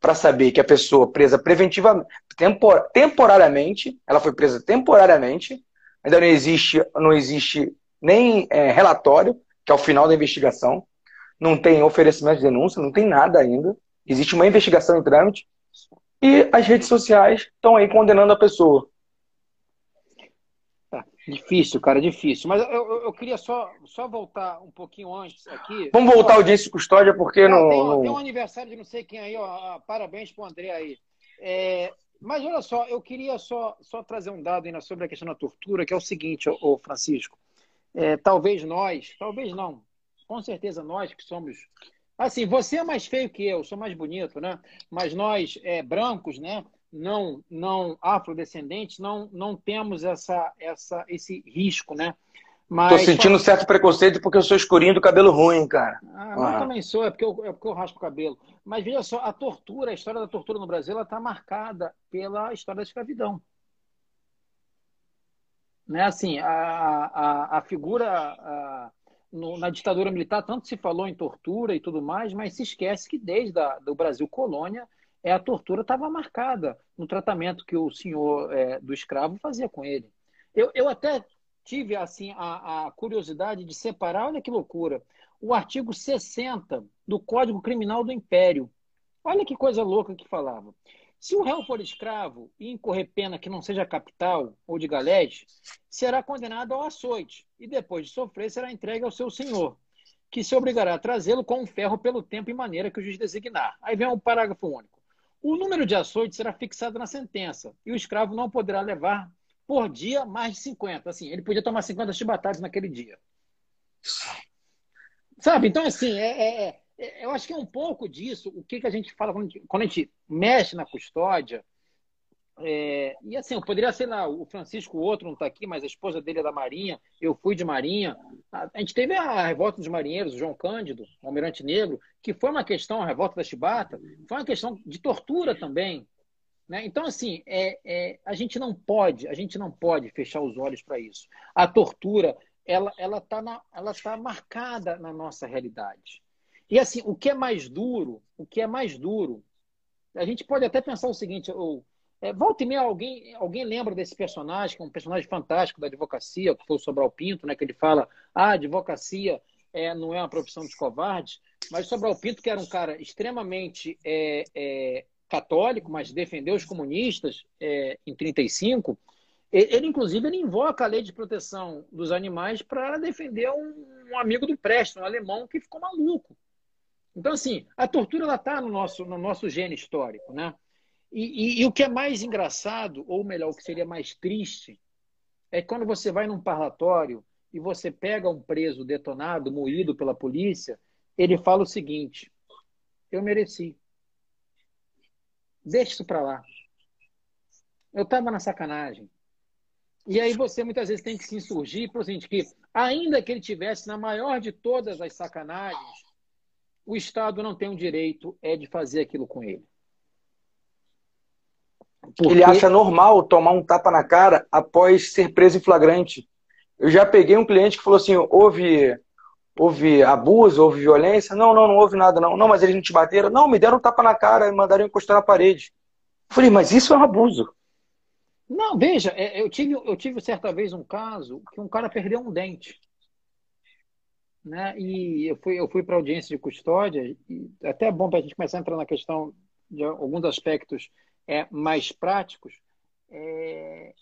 para saber que a pessoa presa preventivamente, tempor, temporariamente, ela foi presa temporariamente, ainda não existe, não existe nem é, relatório, que é o final da investigação, não tem oferecimento de denúncia, não tem nada ainda, existe uma investigação em trâmite, e as redes sociais estão aí condenando a pessoa. Difícil, cara, difícil. Mas eu, eu, eu, queria só, só voltar um pouquinho antes aqui. Vamos voltar ao audiência de custódia, porque não. Tem, não... tem, um aniversário de não sei quem aí, ó. Parabéns pro André aí. É, mas olha só, eu queria só, só trazer um dado ainda sobre a questão da tortura, que é o seguinte, ô, Francisco. É, talvez nós, talvez não, com certeza nós que somos. Assim, você é mais feio que eu, sou mais bonito, né? Mas nós, é, brancos, né? Não não afrodescendentes não não temos essa essa esse risco, né? Mas, Tô sentindo um certo preconceito porque eu sou escurinho do cabelo ruim, cara. Ah, ah. Eu também sou, é porque eu, é porque eu raspo o cabelo. Mas veja só, a tortura, a história da tortura no Brasil, ela está marcada pela história da escravidão. Né? Assim, a, a, a figura a, no, na ditadura militar, tanto se falou em tortura e tudo mais, mas se esquece que desde o do Brasil colônia, é a tortura estava marcada no tratamento que o senhor é, do escravo fazia com ele. Eu, eu até tive assim a, a, curiosidade de separar, olha que loucura, o artigo 60 do Código Criminal do Império. Olha que coisa louca que falava. Se o réu for escravo e incorrer pena que não seja capital ou de galés, será condenado ao açoite e depois de sofrer será entregue ao seu senhor, que se obrigará a trazê-lo com um ferro pelo tempo e maneira que o juiz designar. Aí vem um parágrafo único. O número de açoites será fixado na sentença e o escravo não poderá levar por dia mais de 50. Assim, ele podia tomar 50 chibatadas naquele dia. Sabe? Então, assim, é, é, é, eu acho que é um pouco disso o que, que a gente fala quando quando a gente mexe na custódia é, e assim, eu poderia, sei lá, o Francisco, o outro não está aqui, mas a esposa dele é da Marinha, eu fui de Marinha. A, a gente teve a revolta dos marinheiros, o João Cândido, o Almirante Negro, que foi uma questão, a revolta da Chibata, foi uma questão de tortura também. Né? Então, assim, é, é, a gente não pode, a gente não pode fechar os olhos para isso. A tortura, ela ela está ela tá marcada na nossa realidade. E assim, o que é mais duro, o que é mais duro, a gente pode até pensar o seguinte, ou é, volta e meia, alguém, alguém lembra desse personagem, que é um personagem fantástico da advocacia, que foi o Sobral Pinto, né, que ele fala: ah, advocacia é, não é uma profissão dos covardes, mas Sobral Pinto, que era um cara extremamente é, é, católico, mas defendeu os comunistas é, em 35, ele, ele, inclusive, ele invoca a lei de proteção dos animais para defender um, um, amigo do Preston, um alemão, que ficou maluco. Então, assim, a tortura está no nosso, no nosso gene histórico, né? E, e, e, o que é mais engraçado, ou melhor, o que seria mais triste, é quando você vai num parlatório e você pega um preso detonado, moído pela polícia, ele fala o seguinte: eu mereci. Deixa isso para lá. Eu estava na sacanagem. E aí você muitas vezes tem que se insurgir para o seguinte, que ainda que ele tivesse na maior de todas as sacanagens, o Estado não tem o direito é de fazer aquilo com ele. Porque... Ele acha normal tomar um tapa na cara após ser preso em flagrante. Eu já peguei um cliente que falou assim: houve, houve abuso, houve violência? Não, não, não houve nada, não. Não, mas eles não te bateram? Não, me deram um tapa na cara e mandaram encostar na parede. Eu falei, mas isso é um abuso. Não, veja, é, eu tive, eu tive certa vez um caso que um cara perdeu um dente. Né? E eu fui, eu fui para audiência de custódia, e até é bom para a gente começar a entrar na questão de alguns aspectos é, mais práticos. É...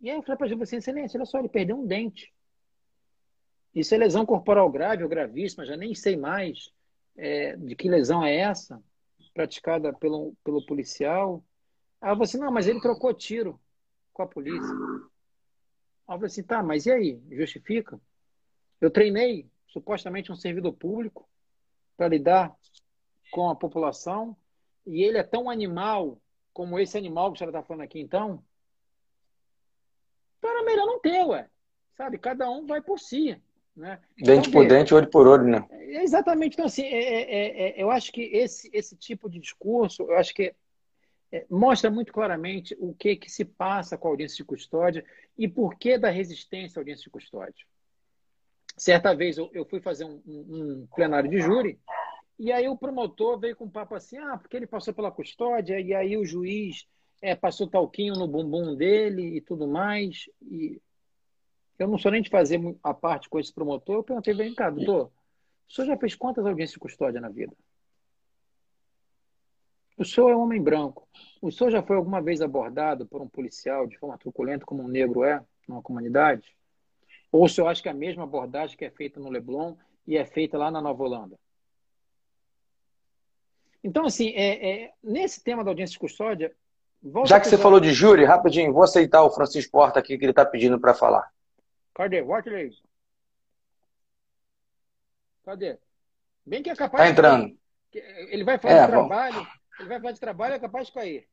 E aí eu falei para ele, assim, excelência, olha só, ele perdeu um dente. Isso é lesão corporal grave ou gravíssima, já nem sei mais é, de que lesão é essa, praticada pelo, pelo policial. Aí eu falei assim, não, mas ele trocou tiro com a polícia. Aí eu falei assim, tá, mas e aí? Justifica? Eu treinei supostamente um servidor público para lidar com a população e ele é tão animal como esse animal que a senhora está falando aqui, então, então era melhor não ter, ué. Sabe? Cada um vai por si. Né? Dente então, por dente, olho por olho, né? É, exatamente. Então, assim, é, é, é, é, eu acho que esse, esse tipo de discurso, eu acho que é, mostra muito claramente o que, que se passa com a audiência de custódia e por que da resistência à audiência de custódia. Certa vez eu, eu fui fazer um, um, um, plenário de júri e aí o promotor veio com um papo assim, ah, porque ele passou pela custódia e aí o juiz é, passou talquinho no bumbum dele e tudo mais. E eu não sou nem de fazer a parte com esse promotor. Eu perguntei, vem cá, doutor, o senhor já fez quantas audiências de custódia na vida? O senhor é um homem branco. O senhor já foi alguma vez abordado por um policial de forma truculenta, como um negro é, numa comunidade? Ou o senhor acha que é a mesma abordagem que é feita no Leblon e é feita lá na Nova Holanda? Então, assim, é, é, nesse tema da audiência de custódia. Já que você falou de júri, rapidinho, vou aceitar o Francisco Porta aqui que ele está pedindo para falar. Cadê? Watley. Cadê? Bem que é capaz. Tá entrando. De... Ele vai fazer é, trabalho. Ele vai fazer de trabalho é capaz de cair.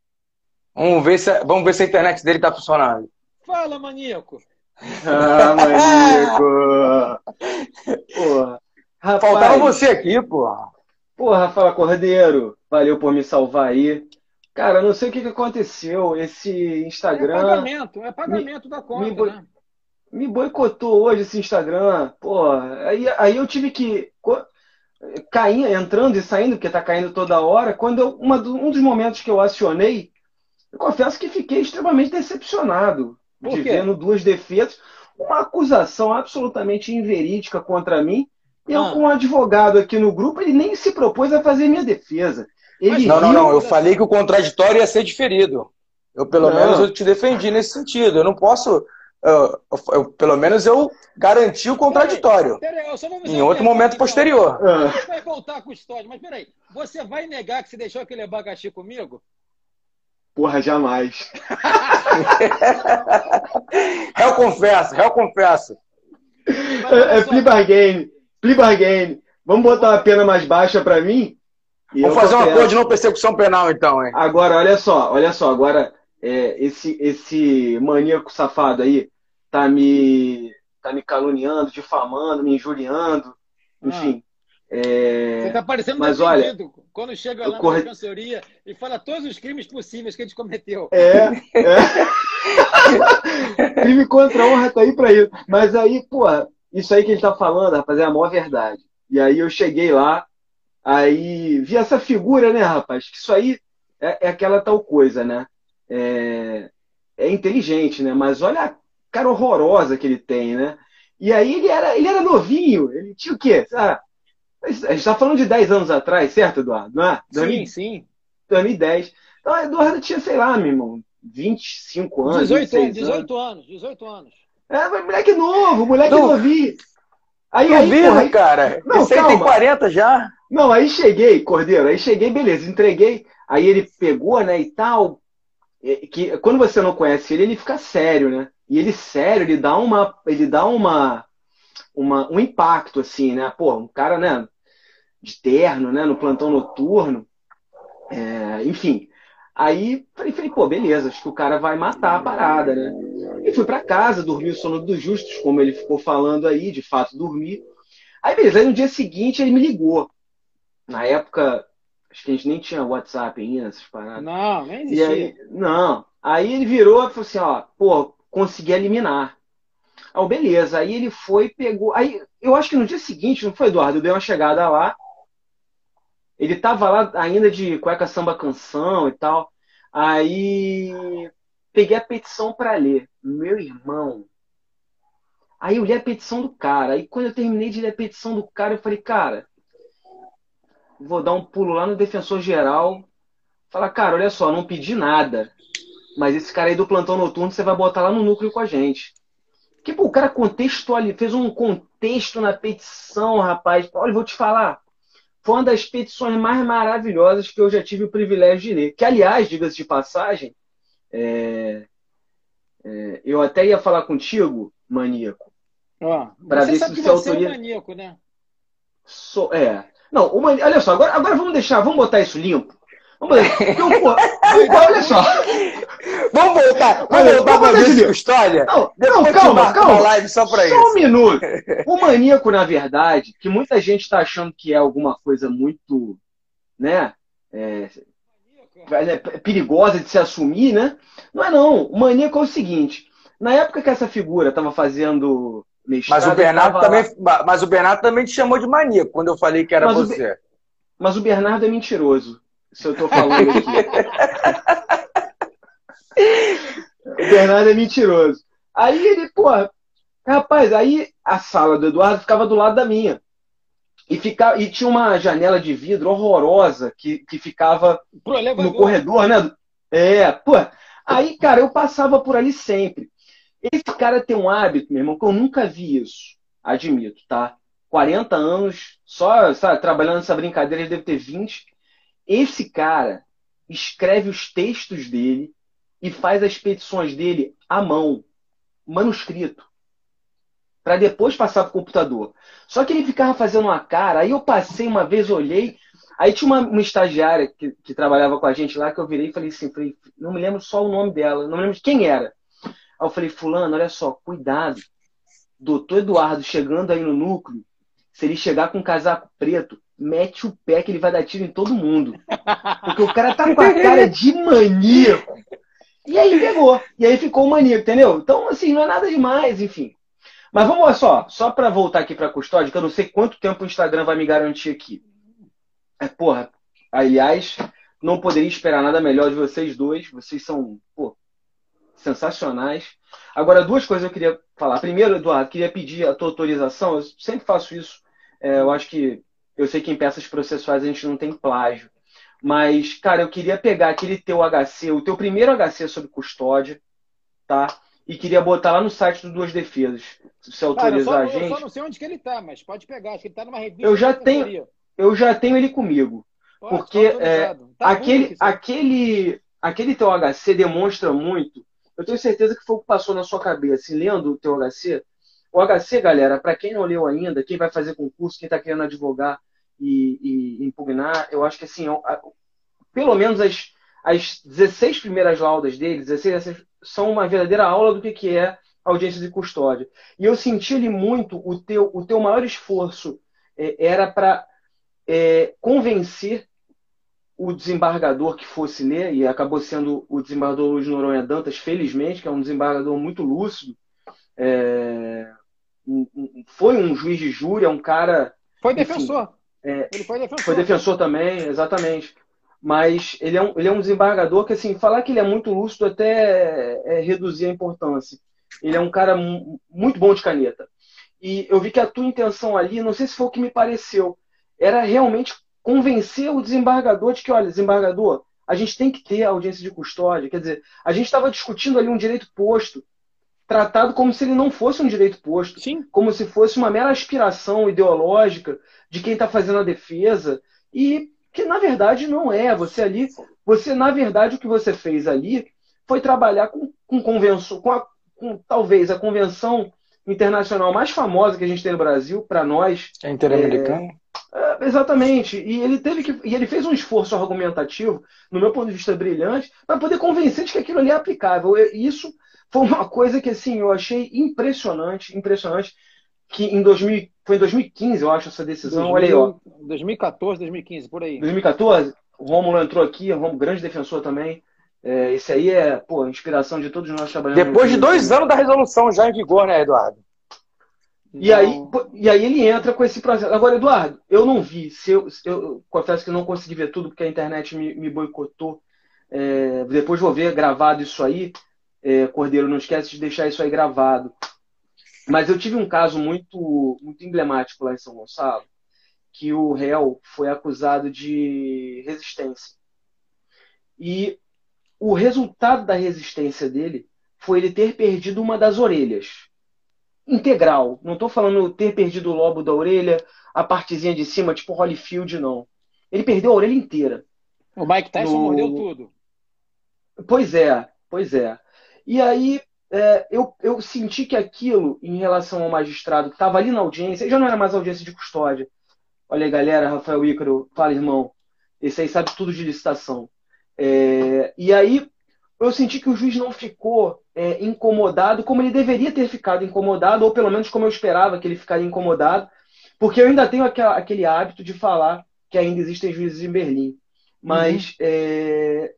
Vamos ver se, vamos ver se a internet dele tá funcionando. Fala, maníaco. Ah, maníaco. [laughs] porra. Rapaz, Faltava você aqui, porra. Porra, Fala Cordeiro. Valeu por me salvar aí. Cara, não sei o que, que aconteceu. Esse Instagram. É pagamento, é pagamento me, da conta, me, boi... né? me boicotou hoje esse Instagram. Pô, aí, aí eu tive que caindo, entrando e saindo, porque está caindo toda hora. Quando eu, uma, um dos momentos que eu acionei, eu confesso que fiquei extremamente decepcionado de ver no duas defesas uma acusação absolutamente inverídica contra mim. E ah. eu, com um advogado aqui no grupo, ele nem se propôs a fazer minha defesa. Ele não, não, não. Eu falei que o contraditório ia ser diferido. Eu, pelo não. menos, eu te defendi nesse sentido. Eu não posso eu, eu, pelo menos eu garanti o contraditório. Peraí, peraí, em outro momento então. posterior. Você vai voltar com história, mas peraí, você vai negar que você deixou aquele abacaxi comigo? Porra, jamais. [laughs] réu confesso, réu confesso. É, é bargain, plea bargain. Vamos botar uma pena mais baixa para mim? Vamos fazer uma coisa de não persecução penal, então, hein? Agora, olha só, olha só, agora é, esse, esse maníaco safado aí, tá me, tá me caluniando, difamando, me injuriando, enfim. Ah. É... Você tá parecendo Mas olha, quando chega lá corre... na defensoria e fala todos os crimes possíveis que a gente cometeu. É, é. [laughs] Crime contra a honra tá aí pra isso. Mas aí, pô, isso aí que ele tá falando, rapaz, é a maior verdade. E aí eu cheguei lá, aí vi essa figura, né, rapaz? Que isso aí é, é aquela tal coisa, né? É, é inteligente, né? Mas olha cara horrorosa que ele tem, né? E aí ele era, ele era novinho, ele tinha o quê? Ah, a gente está falando de 10 anos atrás, certo, Eduardo? Não é? Sim, sim. 2010. Então, Eduardo tinha, sei lá, meu irmão, 25 anos. 18 anos, 18 anos, 18 anos. É, mas moleque novo, moleque não, novinho. Aí, aí, porra, aí, cara. Não, Esse aí tem 40 já. Não, aí cheguei, Cordeiro, aí cheguei, beleza, entreguei. Aí ele pegou, né, e tal. Que, quando você não conhece ele, ele fica sério, né? E ele, sério, ele dá uma. Ele dá uma, uma um impacto, assim, né? Pô, um cara, né? De terno, né? No plantão noturno. É, enfim. Aí falei, pô, beleza, acho que o cara vai matar a parada, né? E fui para casa, dormi o sono dos justos, como ele ficou falando aí, de fato dormi. Aí, beleza, aí no dia seguinte ele me ligou. Na época, acho que a gente nem tinha WhatsApp ainda, essas paradas. Não, nem existia. Aí, não. Aí ele virou e falou assim, ó, pô, consegui eliminar. Aí, beleza. Aí ele foi, pegou. Aí eu acho que no dia seguinte, não foi, Eduardo? Eu dei uma chegada lá. Ele tava lá ainda de cueca samba canção e tal. Aí peguei a petição para ler. Meu irmão. Aí eu li a petição do cara. Aí quando eu terminei de ler a petição do cara, eu falei, cara, vou dar um pulo lá no defensor geral. Falar, cara, olha só, não pedi nada. Mas esse cara aí do plantão noturno você vai botar lá no núcleo com a gente. Que o cara contextualizou, fez um contexto na petição, rapaz. Olha, vou te falar. Foi uma das petições mais maravilhosas que eu já tive o privilégio de ler. Que, aliás, diga-se de passagem, é, é, eu até ia falar contigo, maníaco. Ah, para ver se você autoria... é um maníaco, né? So, é. Não, o olha só, agora, agora vamos deixar, vamos botar isso limpo. Vamos então, [laughs] pô, olha só. Vamos voltar, vamos voltar para ver história. Não, não calma, calma. live só para isso. Só um minuto. [laughs] O maníaco, na verdade, que muita gente está achando que é alguma coisa muito, né? É, é, perigosa de se assumir, né? Não é não. O maníaco é o seguinte. Na época que essa figura estava fazendo mestrado, mas o Bernardo também, mas o Bernardo também te chamou de maníaco quando eu falei que era mas você. O, mas o Bernardo é mentiroso. Se eu estou falando aqui. [laughs] o Bernardo é mentiroso. Aí ele, pô, rapaz, aí a sala do Eduardo ficava do lado da minha. E, fica, e tinha uma janela de vidro horrorosa que, que ficava no corredor, né? É, pô. Aí, cara, eu passava por ali sempre. Esse cara tem um hábito, meu irmão, que eu nunca vi isso. Admito, tá? 40 anos, só sabe, trabalhando nessa brincadeira, ele deve ter 20. Esse cara escreve os textos dele e faz as petições dele à mão, manuscrito para depois passar para o computador. Só que ele ficava fazendo uma cara, aí eu passei uma vez, olhei, aí tinha uma, uma estagiária que, que, trabalhava com a gente lá, que eu virei e falei assim, falei, não me lembro só o nome dela, não me lembro quem era. Aí eu falei, fulano, olha só, cuidado, doutor Eduardo chegando aí no núcleo, se ele chegar com um casaco preto, mete o pé que ele vai dar tiro em todo mundo. Porque o cara tá com a cara de maníaco. E aí pegou. E aí ficou o maníaco, entendeu? Então, assim, não é nada demais, enfim. Mas vamos só, só para voltar aqui para custódia, que eu não sei quanto tempo o Instagram vai me garantir aqui. É, porra, aliás, não poderia esperar nada melhor de vocês dois. Vocês são, pô, sensacionais. Agora, duas coisas eu queria falar. Primeiro, Eduardo, queria pedir a tua autorização. Eu sempre faço isso. É, eu acho que eu sei que em peças processuais a gente não tem plágio. Mas, cara, eu queria pegar aquele teu HC, o teu primeiro HC sobre custódia, tá? e queria botar lá no site do Duas Defesas. Se você autorizar Cara, a gente. Eu só não sei onde que ele está, mas pode pegar. Acho que ele está numa revista. Eu já tenho, eu já tenho ele comigo. Pode, porque é, tá aquele, aquele, aquele teu HC demonstra muito. Eu tenho certeza que foi o que passou na sua cabeça. lendo o teu HC, o HC, galera, para quem não leu ainda, quem vai fazer concurso, quem está querendo advogar e, e, impugnar, eu acho que assim, pelo menos as, as 16 primeiras laudas dele, 16, são uma verdadeira aula do que, que é audiência de custódia. E eu senti ali muito o teu, o teu maior esforço é, era para é, convencer o desembargador que fosse ler, e acabou sendo o desembargador Luiz Noronha Dantas, felizmente, que é um desembargador muito lúcido. É, um, um, foi um juiz de júri, é um cara. Foi defensor. Enfim, é, Ele foi defensor. Foi defensor também, exatamente mas ele é, um, ele é um desembargador que, assim, falar que ele é muito lúcido até é, é reduzir a importância. Ele é um cara muito bom de caneta. E eu vi que a tua intenção ali, não sei se foi o que me pareceu, era realmente convencer o desembargador de que, olha, desembargador, a gente tem que ter audiência de custódia. Quer dizer, a gente estava discutindo ali um direito posto, tratado como se ele não fosse um direito posto, Sim. como se fosse uma mera aspiração ideológica de quem está fazendo a defesa. E que na verdade não é. Você ali, você na verdade o que você fez ali foi trabalhar com, com convenção, com, a, com talvez a convenção internacional mais famosa que a gente tem no Brasil para nós. É interamericana. É, é, exatamente. E ele teve que, e ele fez um esforço argumentativo, no meu ponto de vista brilhante, para poder convencer de que aquilo ali é aplicável. E isso foi uma coisa que assim eu achei impressionante, impressionante que em 2000, foi em 2015, eu acho, essa decisão. 2000, Olha aí, ó. 2014, 2015, por aí. 2014, o Rômulo entrou aqui, o Rômulo, grande defensor também. É, esse aí é, pô, inspiração de todos nós trabalhando. Depois de dois anos da resolução já em vigor, né, Eduardo? E, aí, e aí ele entra com esse processo. Agora, Eduardo, eu não vi. Se eu, eu confesso que não consegui ver tudo, porque a internet me, me boicotou. É, depois vou ver gravado isso aí. É, Cordeiro, não esquece de deixar isso aí gravado. Mas eu tive um caso muito, muito emblemático lá em São Gonçalo, que o réu foi acusado de resistência. E o resultado da resistência dele foi ele ter perdido uma das orelhas. Integral. Não estou falando ter perdido o lobo da orelha, a partezinha de cima, tipo Holyfield, não. Ele perdeu a orelha inteira. O Mike Tyson no... mordeu tudo. Pois é, pois é. E aí é, eu, eu senti que aquilo, em relação ao magistrado que estava ali na audiência, já não era mais audiência de custódia. Olha aí, galera, Rafael Ícaro, fala, irmão, esse aí sabe tudo de licitação. É, e aí eu senti que o juiz não ficou é, incomodado como ele deveria ter ficado incomodado, ou pelo menos como eu esperava que ele ficaria incomodado, porque eu ainda tenho aquela, aquele hábito de falar que ainda existem juízes em Berlim. Mas. Uhum. É...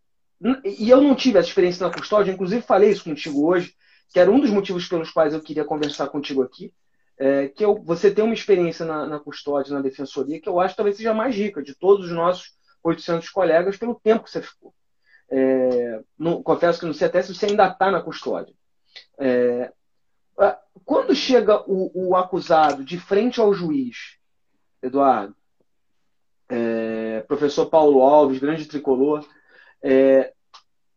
E eu não tive essa experiência na custódia, inclusive falei isso contigo hoje, que era um dos motivos pelos quais eu queria conversar contigo aqui. É, que eu, você tem uma experiência na, na, custódia, na defensoria, que eu acho que talvez seja mais rica de todos os nossos 800 colegas pelo tempo que você ficou. É, não, confesso que não sei até se você ainda está na custódia. É, quando chega o, o, acusado de frente ao juiz, Eduardo, é, professor Paulo Alves, grande tricolor, é,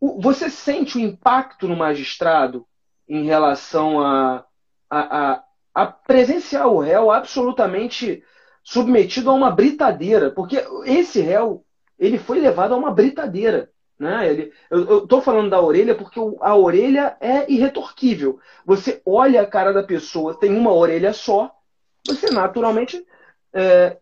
você sente o impacto no magistrado em relação a, a, a, a presenciar o réu absolutamente submetido a uma britadeira, porque esse réu ele foi levado a uma britadeira. Né? Ele, eu estou falando da orelha porque a orelha é irretorquível. Você olha a cara da pessoa, tem uma orelha só, você naturalmente é,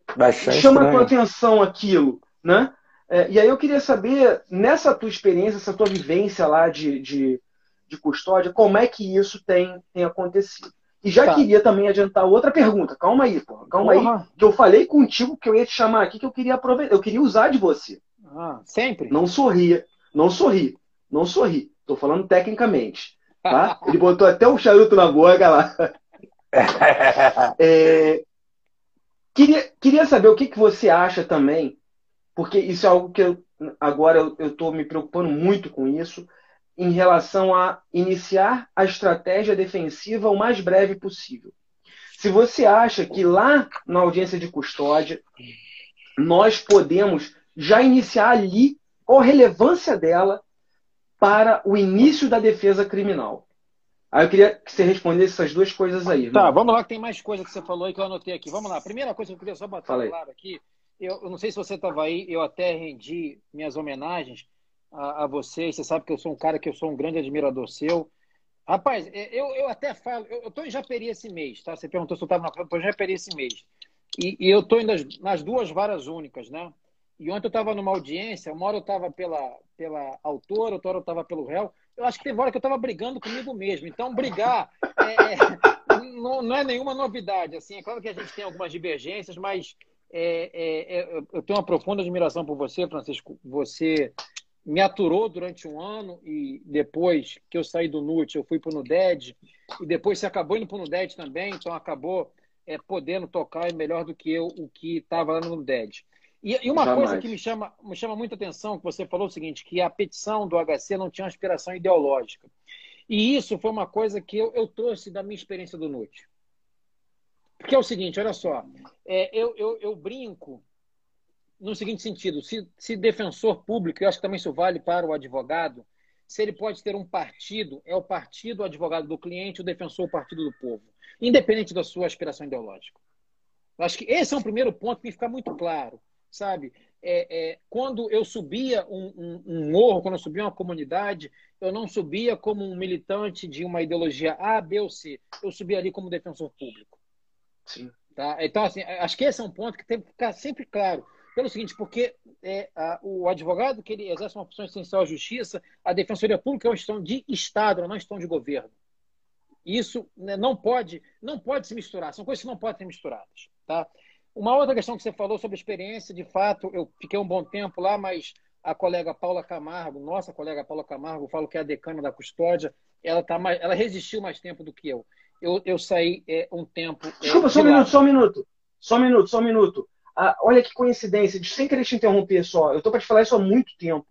chama a tua atenção aquilo. Né? É, e aí eu queria saber, nessa tua experiência, essa tua vivência lá de, de, de custódia, como é que isso tem, tem acontecido? E já tá. queria também adiantar outra pergunta. Calma aí, porra. Calma aí. Que eu falei contigo que eu ia te chamar aqui, que eu queria aproveitar, eu queria usar de você. Ah, sempre? Não sorria. Não sorri. Não sorri. Tô falando tecnicamente. Tá? [laughs] Ele botou até um charuto na boca lá. [laughs] É, queria, queria saber o que, que você acha também, porque isso é algo que eu, agora eu estou me preocupando muito com isso, em relação a iniciar a estratégia defensiva o mais breve possível. Se você acha que lá na audiência de custódia nós podemos já iniciar ali qual a relevância dela para o início da defesa criminal. Aí eu queria que você respondesse essas duas coisas aí. Tá, vamos lá, que tem mais coisa que você falou aí que eu anotei aqui. Vamos lá. Primeira coisa que eu queria só botar claro aqui, eu, eu, não sei se você estava aí, eu até rendi minhas homenagens a, a você. Você sabe que eu sou um cara que eu sou um grande admirador seu. Rapaz, é, eu, eu até falo, eu estou em Japeri esse mês, tá? Você perguntou se eu estava na eu estou em Japeri esse mês. E, e eu estou nas, nas duas varas únicas, né? E ontem eu estava numa audiência, uma hora eu estava pela, pela autora, outra hora eu estava pelo réu. Eu acho que teve hora que eu estava brigando comigo mesmo. Então, brigar é, [laughs] não, não, é nenhuma novidade. Assim, é claro que a gente tem algumas divergências, mas é, é, é eu tenho uma profunda admiração por você, Francisco. Você me aturou durante um ano e depois que eu saí do NUT, eu fui para o NUDED e depois você acabou indo para o NUDED também, então acabou é, podendo tocar melhor do que eu o que estava lá no NUDED. E, e uma Jamais. coisa que me chama, me chama muita atenção, que você falou o seguinte, que a petição do HC não tinha uma aspiração ideológica. E isso foi uma coisa que eu, eu trouxe da minha experiência do NUT. Porque é o seguinte, olha só, é, eu, eu, eu, brinco no seguinte sentido, se, se defensor público, eu acho que também isso vale para o advogado, se ele pode ter um partido, é o partido o advogado do cliente, o defensor o partido do povo, independente da sua aspiração ideológica. Eu acho que esse é um primeiro ponto que ficar muito claro sabe? É, é, quando eu subia um, um, um, morro, quando eu subia uma comunidade, eu não subia como um militante de uma ideologia A, B ou C. Eu subia ali como defensor público. Sim. Tá? Então, assim, acho que esse é um ponto que tem que ficar sempre claro. Pelo seguinte, porque é, a, o advogado que ele exerce uma função essencial à justiça, a defensoria pública é uma questão de Estado, não é uma questão de governo. Isso né, não pode, não pode se misturar. São coisas que não podem ser misturadas. Tá? Uma outra questão que você falou sobre experiência, de fato, eu fiquei um bom tempo lá, mas a colega Paula Camargo, nossa colega Paula Camargo, falo que é a decana da custódia, ela, tá mais, ela resistiu mais tempo do que eu. Eu, eu saí é, um tempo. É, Desculpa, só um minuto, só um minuto. Só um minuto, só um minuto. Ah, olha que coincidência, sem querer te interromper só, eu estou para te falar isso há muito tempo.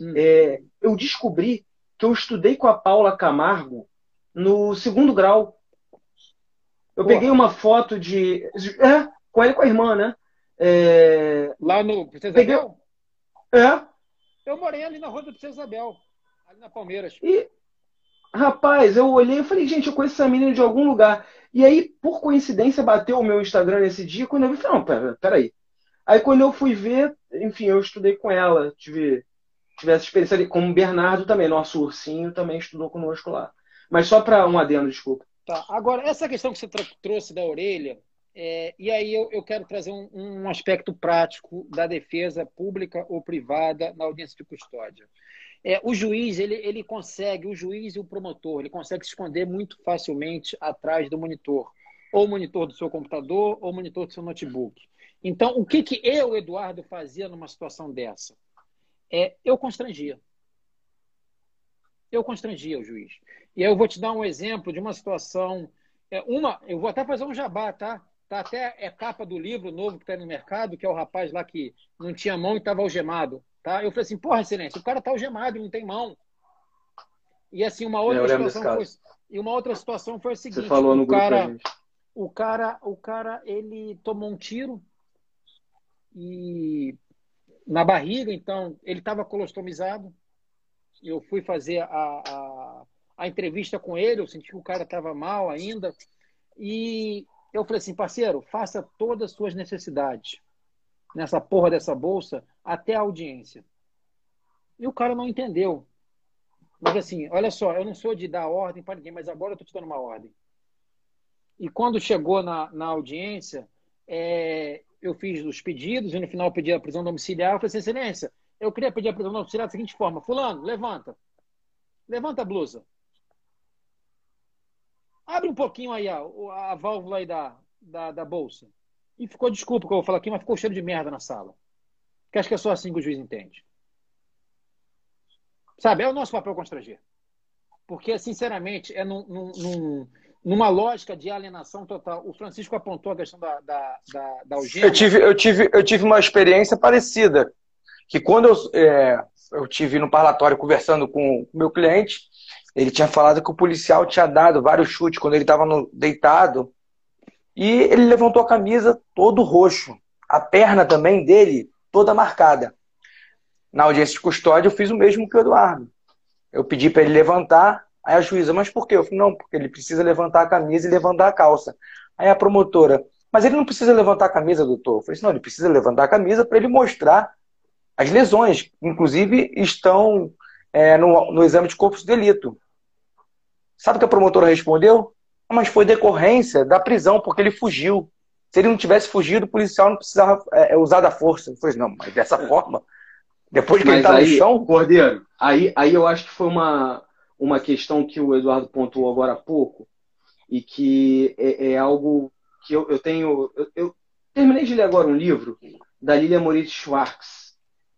Hum. É, eu descobri que eu estudei com a Paula Camargo no segundo grau. Eu Pô. peguei uma foto de. É, com ele e com a irmã, né? É... Lá no Princesa Peguei... Isabel? É. Eu morei ali na rua do Princesa Isabel, ali na Palmeiras. E, rapaz, eu olhei e falei, gente, eu conheço essa menina de algum lugar. E aí, por coincidência, bateu o meu Instagram nesse dia, quando eu vi, falei, não, pera, peraí. Aí quando eu fui ver, enfim, eu estudei com ela, tive, tive essa experiência ali, como o Bernardo também, nosso ursinho, também estudou conosco lá. Mas só para um adendo, desculpa. Tá, agora, essa questão que você trouxe da orelha, é, e aí eu, eu quero trazer um, um, aspecto prático da defesa pública ou privada na audiência de custódia. É, o juiz, ele, ele consegue, o juiz e o promotor, ele consegue se esconder muito facilmente atrás do monitor. Ou monitor do seu computador, ou monitor do seu notebook. Então, o que, que eu, Eduardo, fazia numa situação dessa? é, eu constrangia. Eu constrangia o juiz. E aí eu vou te dar um exemplo de uma situação. É, uma, eu vou até fazer um jabá, tá? Tá até é capa do livro novo que está no mercado, que é o rapaz lá que não tinha mão e estava algemado. Tá? Eu falei assim, porra, excelência, o cara tá algemado não tem mão. E assim, uma outra situação foi, e uma outra situação foi a seguinte, Você falou no o cara, o cara, o cara, ele tomou um tiro e na barriga, então ele estava colostomizado. Eu fui fazer a, a, a, entrevista com ele, eu senti que o cara estava mal ainda. E eu falei assim, parceiro, faça todas as suas necessidades nessa porra dessa bolsa até a audiência. E o cara não entendeu. Mas assim, olha só, eu não sou de dar ordem para ninguém, mas agora eu estou te dando uma ordem. E quando chegou na, na audiência, é, eu fiz os pedidos e no final pedi a prisão domiciliar. Eu falei assim, excelência, eu queria pedir a prisão domiciliar da seguinte forma. Fulano, levanta. Levanta a blusa. Abre um pouquinho aí a, a válvula aí da, da, da bolsa. E ficou, desculpa que eu vou falar aqui, mas ficou cheiro de merda na sala. Porque acho que é só assim que o juiz entende. Sabe, é o nosso papel constranger. Porque, sinceramente, é num, num, numa lógica de alienação total. O Francisco apontou a questão da, da, da, da algema. Eu tive, eu, tive, eu tive uma experiência parecida. Que quando eu, é, eu tive no parlatório conversando com o meu cliente, ele tinha falado que o policial tinha dado vários chutes quando ele estava deitado. E ele levantou a camisa todo roxo. A perna também dele toda marcada. Na audiência de custódia, eu fiz o mesmo que o Eduardo. Eu pedi para ele levantar, aí a juíza, mas por quê? Eu falei, não, porque ele precisa levantar a camisa e levantar a calça. Aí a promotora, mas ele não precisa levantar a camisa, doutor. Eu falei, não, ele precisa levantar a camisa para ele mostrar as lesões, que inclusive estão é, no, no exame de corpo de delito. Sabe o que a promotora respondeu? Mas foi decorrência da prisão, porque ele fugiu. Se ele não tivesse fugido, o policial não precisava é, usar da força. Eu falei, não, mas dessa forma, depois que Mas ele tá aí, no chão. Cordeiro, aí, aí eu acho que foi uma, uma questão que o Eduardo pontuou agora há pouco, e que é, é algo que eu, eu tenho. Eu, eu, terminei de ler agora um livro da Lilia Moritz Schwartz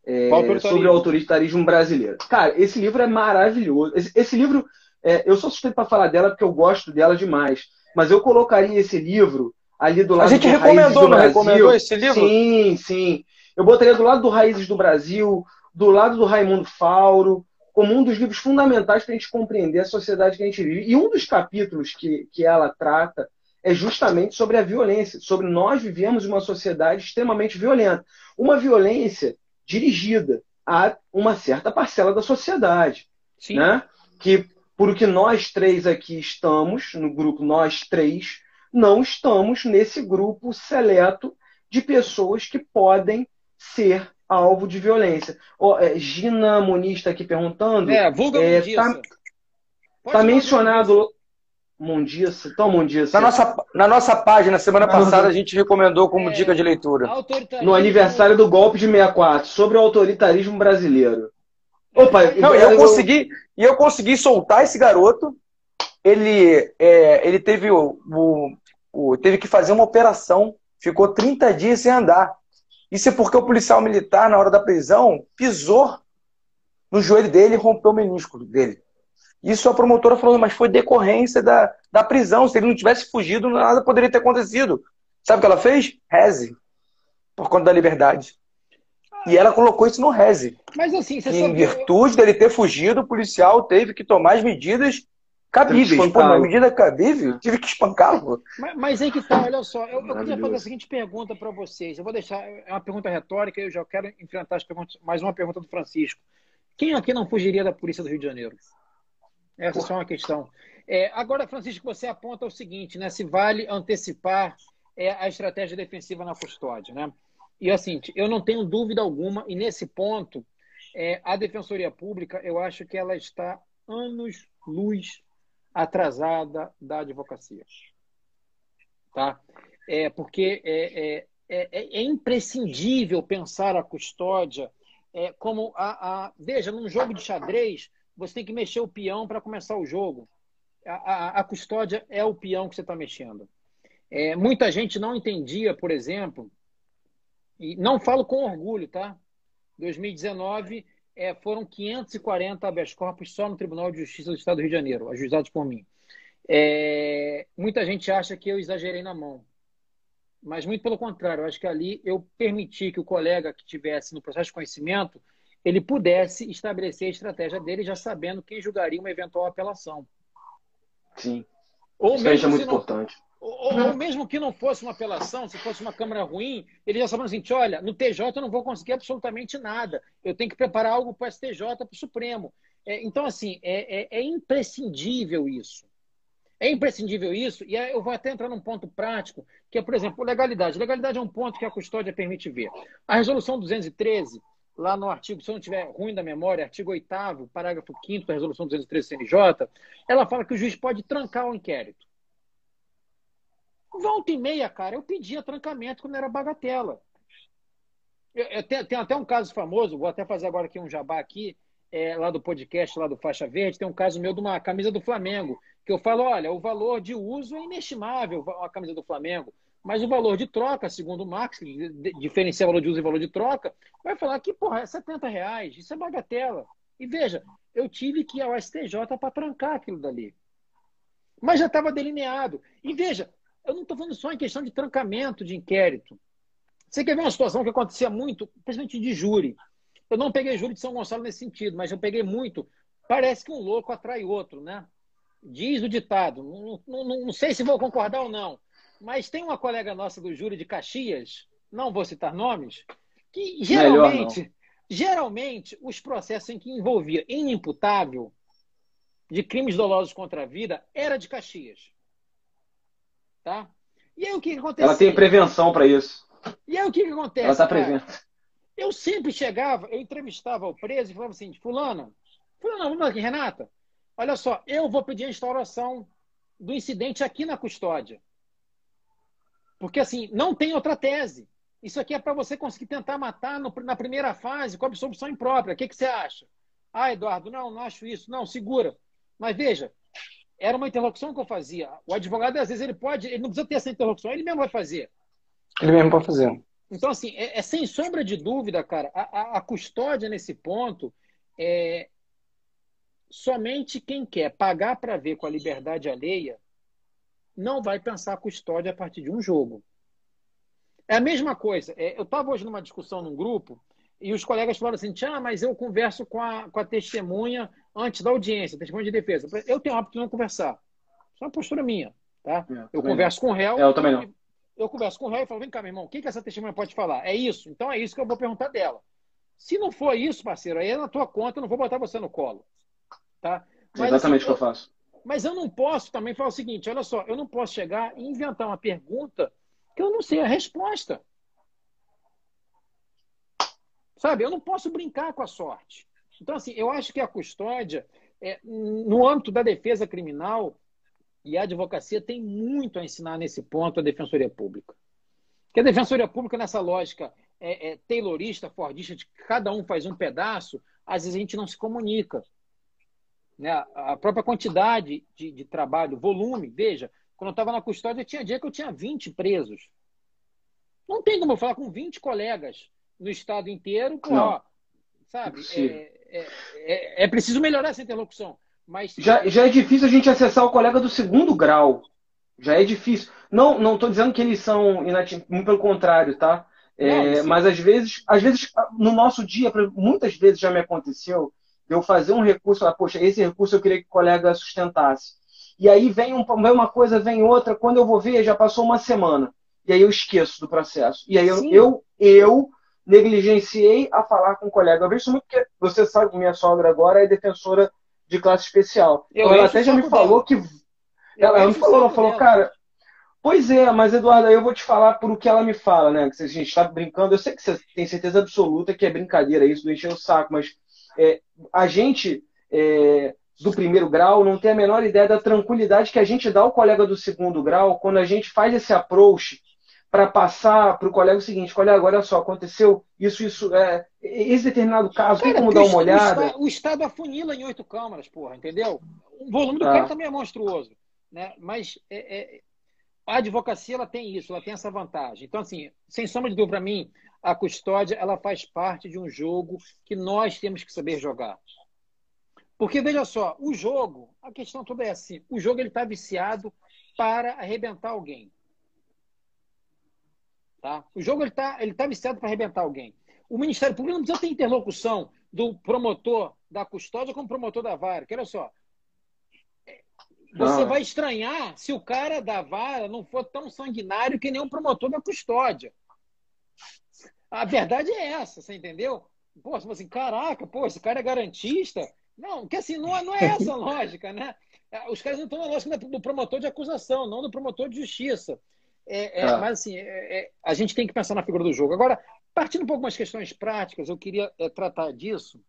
é, sobre o autoritarismo brasileiro. Cara, esse livro é maravilhoso. Esse, esse livro, é, eu sou suspeito para falar dela porque eu gosto dela demais. Mas eu colocaria esse livro ali do lado A gente recomendou, não recomendou esse livro? Sim, sim. Eu botaria do lado do Raízes do Brasil, do lado do Raimundo Fauro, como um dos livros fundamentais para a gente compreender a sociedade que a gente vive. E um dos capítulos que, que ela trata é justamente sobre a violência, sobre nós vivemos uma sociedade extremamente violenta. Uma violência dirigida a uma certa parcela da sociedade. Sim. Né? Que, por o que nós três aqui estamos, no grupo Nós Três, não estamos nesse grupo seleto de pessoas que podem ser alvo de violência. Oh, é, Gina Muniz está aqui perguntando. É, vulga é, Tá, tá mencionado. Mundiça, então Mundiça. Na nossa, na nossa página, semana passada, a gente recomendou como é, dica de leitura. No aniversário do golpe de 64, sobre o autoritarismo brasileiro. Opa, Não, eu, eu consegui, e eu consegui soltar esse garoto. Ele, é, ele teve, o, o, o, teve que fazer uma operação, ficou 30 dias sem andar. Isso é porque o policial militar, na hora da prisão, pisou no joelho dele e rompeu o menisco dele. Isso a promotora falou, mas foi decorrência da, da prisão. Se ele não tivesse fugido, nada poderia ter acontecido. Sabe o que ela fez? Reze. Por conta da liberdade. E ela colocou isso no reze. Mas assim, você Em virtude dele ter fugido, o policial teve que tomar as medidas cabíveis. Pô, uma medida cabível, tive que espancá-lo. Mas, mas aí que tá, olha só, eu, eu queria fazer a seguinte pergunta para vocês. Eu vou deixar, é uma pergunta retórica, eu já quero enfrentar as perguntas, mais uma pergunta do Francisco. Quem aqui não fugiria da polícia do Rio de Janeiro? Essa é só uma questão. É, agora, Francisco, você aponta o seguinte, né? Se vale antecipar é, a estratégia defensiva na custódia, né? E assim, eu não tenho dúvida alguma, e nesse ponto, é, a Defensoria Pública, eu acho que ela está anos luz atrasada da advocacia. Tá? É, porque é, é, é, é imprescindível pensar a custódia é, como a, a. Veja, num jogo de xadrez, você tem que mexer o peão para começar o jogo. A, a, a, custódia é o peão que você está mexendo. É, muita gente não entendia, por exemplo, e não falo com orgulho, tá? 2019 é, foram 540 habeas corpus só no Tribunal de Justiça do Estado do Rio de Janeiro, ajuizados por mim. É, muita gente acha que eu exagerei na mão, mas muito pelo contrário, eu acho que ali eu permiti que o colega que tivesse no processo de conhecimento ele pudesse estabelecer a estratégia dele já sabendo quem julgaria uma eventual apelação. Sim. Ou Isso mesmo é muito não, importante. Ou, ou, mesmo que não fosse uma apelação, se fosse uma Câmara ruim, ele já sabendo assim, olha, no TJ eu não vou conseguir absolutamente nada. Eu tenho que preparar algo para o STJ, para o Supremo. É, então, assim, é, é, é, imprescindível isso. É imprescindível isso, e eu vou até entrar num ponto prático, que é, por exemplo, legalidade. Legalidade é um ponto que a custódia permite ver. A resolução 213, lá no artigo, se eu não tiver ruim da memória, artigo 8 parágrafo 5 da resolução 213 CNJ, ela fala que o juiz pode trancar o inquérito. Volta e meia, cara, eu pedia trancamento quando era bagatela. Eu, eu, tem, tem, até um caso famoso, vou até fazer agora aqui um jabá aqui, é, lá do podcast, lá do Faixa Verde, tem um caso meu de uma camisa do Flamengo, que eu falo, olha, o valor de uso é inestimável, a camisa do Flamengo, mas o valor de troca, segundo o Marx, que diferencia valor de uso e valor de troca, vai falar que, porra, é 70 reais, isso é bagatela. E veja, eu tive que ir ao STJ para trancar aquilo dali. Mas já estava delineado. E veja, eu não estou falando só em questão de trancamento de inquérito. Você quer ver uma situação que acontecia muito, principalmente de júri. Eu não peguei júri de São Gonçalo nesse sentido, mas eu peguei muito. Parece que um louco atrai outro, né? Diz o ditado. Não, não, não sei se vou concordar ou não. Mas tem uma colega nossa do júri de Caxias, não vou citar nomes, que geralmente, geralmente os processos em que envolvia inimputável de crimes dolosos contra a vida era de Caxias. Tá? E aí o que, que acontece? Ela tem prevenção para isso. E aí o que, que acontece? Ela está prevendo. Eu sempre chegava, eu entrevistava o preso e falava assim: Fulana, Fulana, vamos aqui, Renata. Olha só, eu vou pedir a instauração do incidente aqui na custódia. Porque assim, não tem outra tese. Isso aqui é para você conseguir tentar matar no, na primeira fase com absolução imprópria. O que, que você acha? Ah, Eduardo, não, não acho isso. Não, segura. Mas veja, era uma interlocução que eu fazia. O advogado, às vezes, ele pode, ele não precisa ter essa interlocução, ele mesmo vai fazer. Ele mesmo pode fazer. Então, assim, é, é sem sombra de dúvida, cara, a, a, a, custódia nesse ponto é somente quem quer pagar para ver com a liberdade alheia não vai pensar a custódia a partir de um jogo. É a mesma coisa. É, eu estava hoje numa discussão num grupo e os colegas falaram assim: ah, mas eu converso com a, com a testemunha antes da audiência, testemunha de defesa. Eu tenho o hábito de não conversar. Isso é uma postura minha. Tá? É, eu converso não. com o réu. É, eu também não. Eu converso com o réu e falo: vem cá, meu irmão, o que, que essa testemunha pode falar? É isso? Então é isso que eu vou perguntar dela. Se não for isso, parceiro, aí é na tua conta, eu não vou botar você no colo. Tá? Mas, exatamente o que eu faço. Mas eu não posso também falar o seguinte: olha só, eu não posso chegar e inventar uma pergunta que eu não sei a resposta. Sabe? Eu não posso brincar com a sorte. Então, assim, eu acho que a custódia, é, no âmbito da defesa criminal, e a advocacia tem muito a ensinar nesse ponto a defensoria pública. Porque a defensoria pública, nessa lógica é, é, taylorista, fordista, de que cada um faz um pedaço, às vezes a gente não se comunica. Né? A própria quantidade de, de trabalho, volume, veja, quando eu estava na custódia, tinha dia que eu tinha 20 presos. Não tem como eu falar com 20 colegas no estado inteiro, pô, ó, sabe? É, é, é, é, preciso melhorar essa interlocução. Mas... Já, já é difícil a gente acessar o colega do segundo grau. Já é difícil. Não não estou dizendo que eles são inatingíveis, pelo contrário, tá? É, não, mas às vezes, às vezes, no nosso dia, muitas vezes já me aconteceu eu fazer um recurso, ah, poxa, esse recurso eu queria que o colega sustentasse. E aí vem, um, vem uma coisa, vem outra, quando eu vou ver, já passou uma semana. E aí eu esqueço do processo. E aí eu, eu, eu, negligenciei a falar com o colega. Eu vejo muito porque você sabe que minha sogra agora é defensora de classe especial. Eu então ela até já me falou dela. que. Ela, ela me falou, ela falou, cara. Pois é, mas Eduardo, aí eu vou te falar por o que ela me fala, né? Que a gente está brincando. Eu sei que você tem certeza absoluta que é brincadeira isso, do encher o saco, mas é, a gente é, do primeiro grau não tem a menor ideia da tranquilidade que a gente dá ao colega do segundo grau quando a gente faz esse approach para passar para o colega o seguinte: olha, agora só, aconteceu isso, isso, é, esse determinado caso, Cara, tem como dar uma olhada? O Estado, o Estado afunila em oito câmaras, porra, entendeu? O volume do ah. cara também é monstruoso. Né? Mas é, é, a advocacia ela tem isso, ela tem essa vantagem. Então, assim, sem sombra de dúvida para mim, a custódia ela faz parte de um jogo que nós temos que saber jogar. Porque, veja só, o jogo, a questão toda é assim, o jogo ele está viciado para arrebentar alguém. Tá? O jogo ele está ele tá viciado para arrebentar alguém. O Ministério Público não precisa ter interlocução do promotor da custódia com o promotor da vara. Que olha só, você vai estranhar se o cara da vara não for tão sanguinário que nem o promotor da custódia. A verdade é essa, você entendeu? Pô, você fala assim, caraca, pô, esse cara é garantista. Não, que assim, não, é, não é essa a lógica, né? É, os caras não estão na lógica do promotor de acusação, não do promotor de justiça. É, é, ah. Mas assim, é, é, a gente tem que pensar na figura do jogo. Agora, partindo um pouco mais questões práticas, eu queria tratar disso,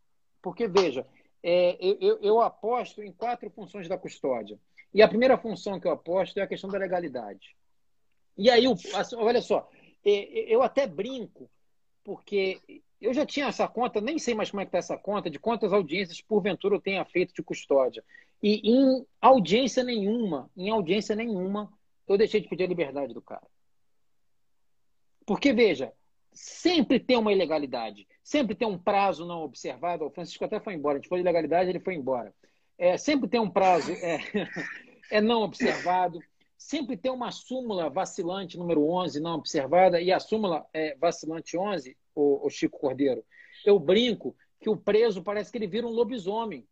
porque, veja, eu, eu, eu aposto em quatro funções da custódia. E a primeira função que eu aposto é a questão da legalidade. E aí, assim, olha só, eu até brinco, porque eu já tinha essa conta, nem sei mais como é que está essa conta, de quantas audiências porventura eu tenha feito de custódia. E em audiência nenhuma, em audiência nenhuma, eu deixei de pedir a liberdade do cara. Porque, veja, sempre tem uma ilegalidade, sempre tem um prazo não observado. O Francisco até foi embora, a gente foi de ilegalidade, ele foi embora. É, sempre tem um prazo é, [laughs] é não observado, sempre tem uma súmula vacilante número 11 não observada, e a súmula é, vacilante 11, o, o Chico Cordeiro, eu brinco que o preso parece que ele vira um lobisomem.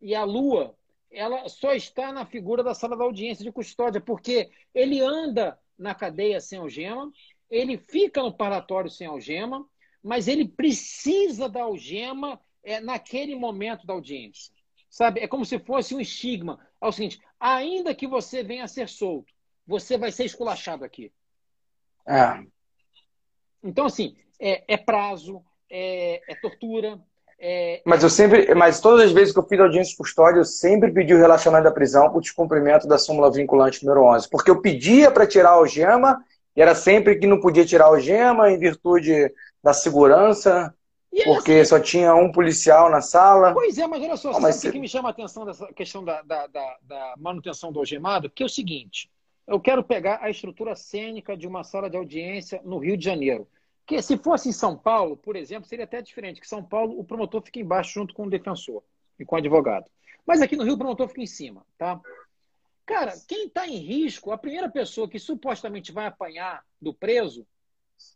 E a lua ela só está na figura da sala da audiência de custódia, porque ele anda na cadeia sem algema, ele fica no paratório sem algema, mas ele precisa da algema é, naquele momento da audiência. Sabe? É como se fosse um estigma. É o seguinte: ainda que você venha a ser solto, você vai ser esculachado aqui. É. Então, assim, é, é prazo, é, é tortura, é, mas eu sempre, mas todas as vezes que eu fiz audiência de custódia, eu sempre pedi o relacionamento da prisão o descumprimento da súmula vinculante número 11. Porque eu pedia para tirar a algema, e era sempre que não podia tirar a algema, em virtude da segurança, porque assim, só tinha um policial na sala. Pois é, mas olha só, mas sabe o que me chama a atenção dessa questão da, da, da, da manutenção do algemado? Que é o seguinte, eu quero pegar a estrutura cênica de uma sala de audiência no Rio de Janeiro. Que se fosse em São Paulo, por exemplo, seria até diferente, que São Paulo o promotor fica embaixo junto com o defensor e com o advogado. Mas aqui no Rio o promotor fica em cima, tá? Cara, quem está em risco, a primeira pessoa que supostamente vai apanhar do preso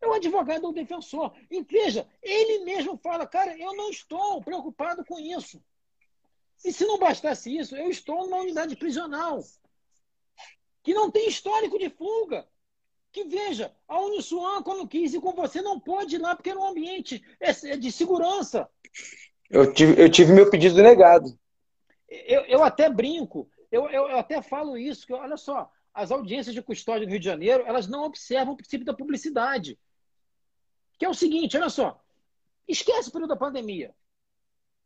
é o advogado ou o defensor. E veja, ele mesmo fala, cara, eu não estou preocupado com isso. E se não bastasse isso, eu estou numa unidade prisional que não tem histórico de fuga que veja, a Uniswan, quando quis ir com você, não pode ir lá porque era um ambiente é, é de segurança. Eu tive, eu tive meu pedido negado. Eu, eu até brinco, eu, eu, eu até falo isso, que olha só, as audiências de custódia do Rio de Janeiro, elas não observam o princípio da publicidade. Que é o seguinte, olha só, esquece o período da pandemia.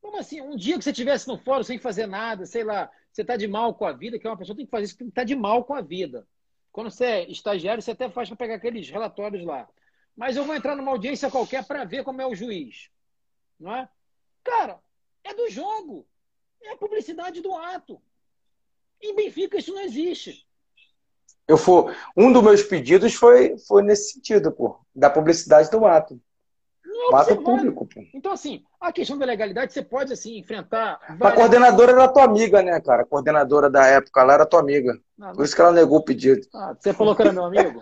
Como assim? Um dia que você estivesse no fórum sem fazer nada, sei lá, você está de mal com a vida, que é uma pessoa que tem que fazer isso, que está de mal com a vida. Quando você é estagiário, você até faz para pegar aqueles relatórios lá. Mas eu vou entrar numa audiência qualquer para ver como é o juiz. Não é? Cara, é do jogo. É a publicidade do ato. Em Benfica isso não existe. Eu for, um dos meus pedidos foi, foi nesse sentido, pô, da publicidade do ato. Não, ato público. Pô. Então, assim, a questão da legalidade você pode assim, enfrentar. A coordenadora era tua amiga, né, cara? A coordenadora da época, ela era tua amiga. Não, não... Por isso que ela negou o pedido. Ah, você falou que era meu amigo?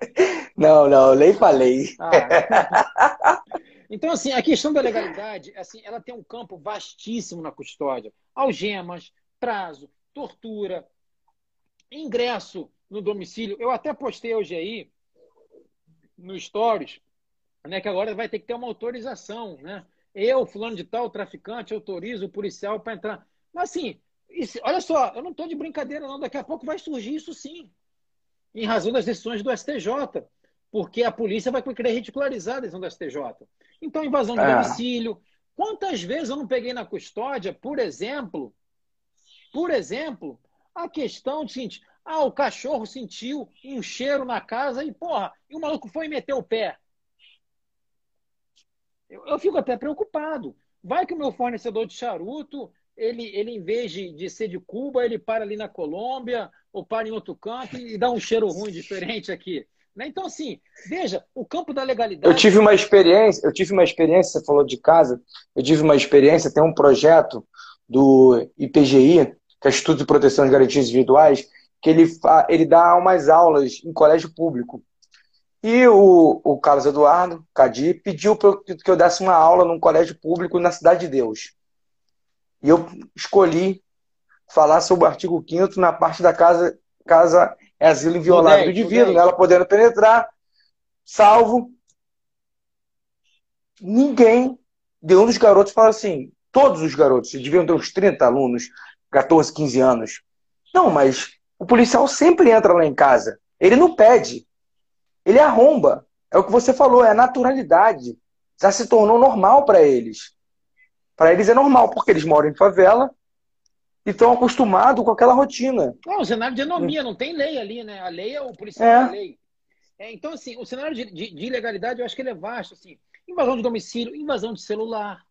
[laughs] não, não, nem falei. Ah. Então, assim, a questão da legalidade, assim, ela tem um campo vastíssimo na custódia. Algemas, prazo, tortura, ingresso no domicílio. Eu até postei hoje aí, no Stories, né, que agora vai ter que ter uma autorização, né? Eu, fulano de tal, traficante, autorizo o policial para entrar. Mas assim, isso, olha só, eu não estou de brincadeira, não. Daqui a pouco vai surgir isso sim. Em razão das decisões do STJ. Porque a polícia vai querer ridicularizar a decisão do STJ. Então, invasão de é. domicílio. Quantas vezes eu não peguei na custódia, por exemplo, por exemplo, a questão de seguinte, ah, o cachorro sentiu um cheiro na casa e, porra, e o maluco foi e meteu o pé. Eu, eu fico até preocupado. Vai que o meu fornecedor de charuto ele, ele em vez de, de ser de Cuba, ele para ali na Colômbia ou para em outro canto e dá um cheiro ruim diferente aqui. Né? Então, assim, veja, o campo da legalidade. Eu tive uma experiência, eu tive uma experiência, você falou de casa, eu tive uma experiência, tem um projeto do IPGI, que é Instituto de Proteção de Garantias Individuais, que ele, ele dá umas aulas em colégio público. E o, o Carlos Eduardo, Cadi, pediu que eu desse uma aula num colégio público na Cidade de Deus. E eu escolhi falar sobre o artigo 5 na parte da casa, casa é asilo inviolável do indivíduo, né? ela podendo penetrar, salvo. Ninguém, de um dos garotos, fala assim, todos os garotos, deviam ter uns 30 alunos, 14, 15 anos. Não, mas o policial sempre entra lá em casa. Ele não pede. Ele arromba. É o que você falou, é a naturalidade. Já se tornou normal para eles. Para eles é normal, porque eles moram em favela e estão acostumados com aquela rotina. Não, o cenário de anomia, não tem lei ali, né? A lei é o policial é. da lei. É, então, assim, o cenário de, de, de, ilegalidade, eu acho que ele é vasto. Assim, invasão de domicílio, invasão de celular,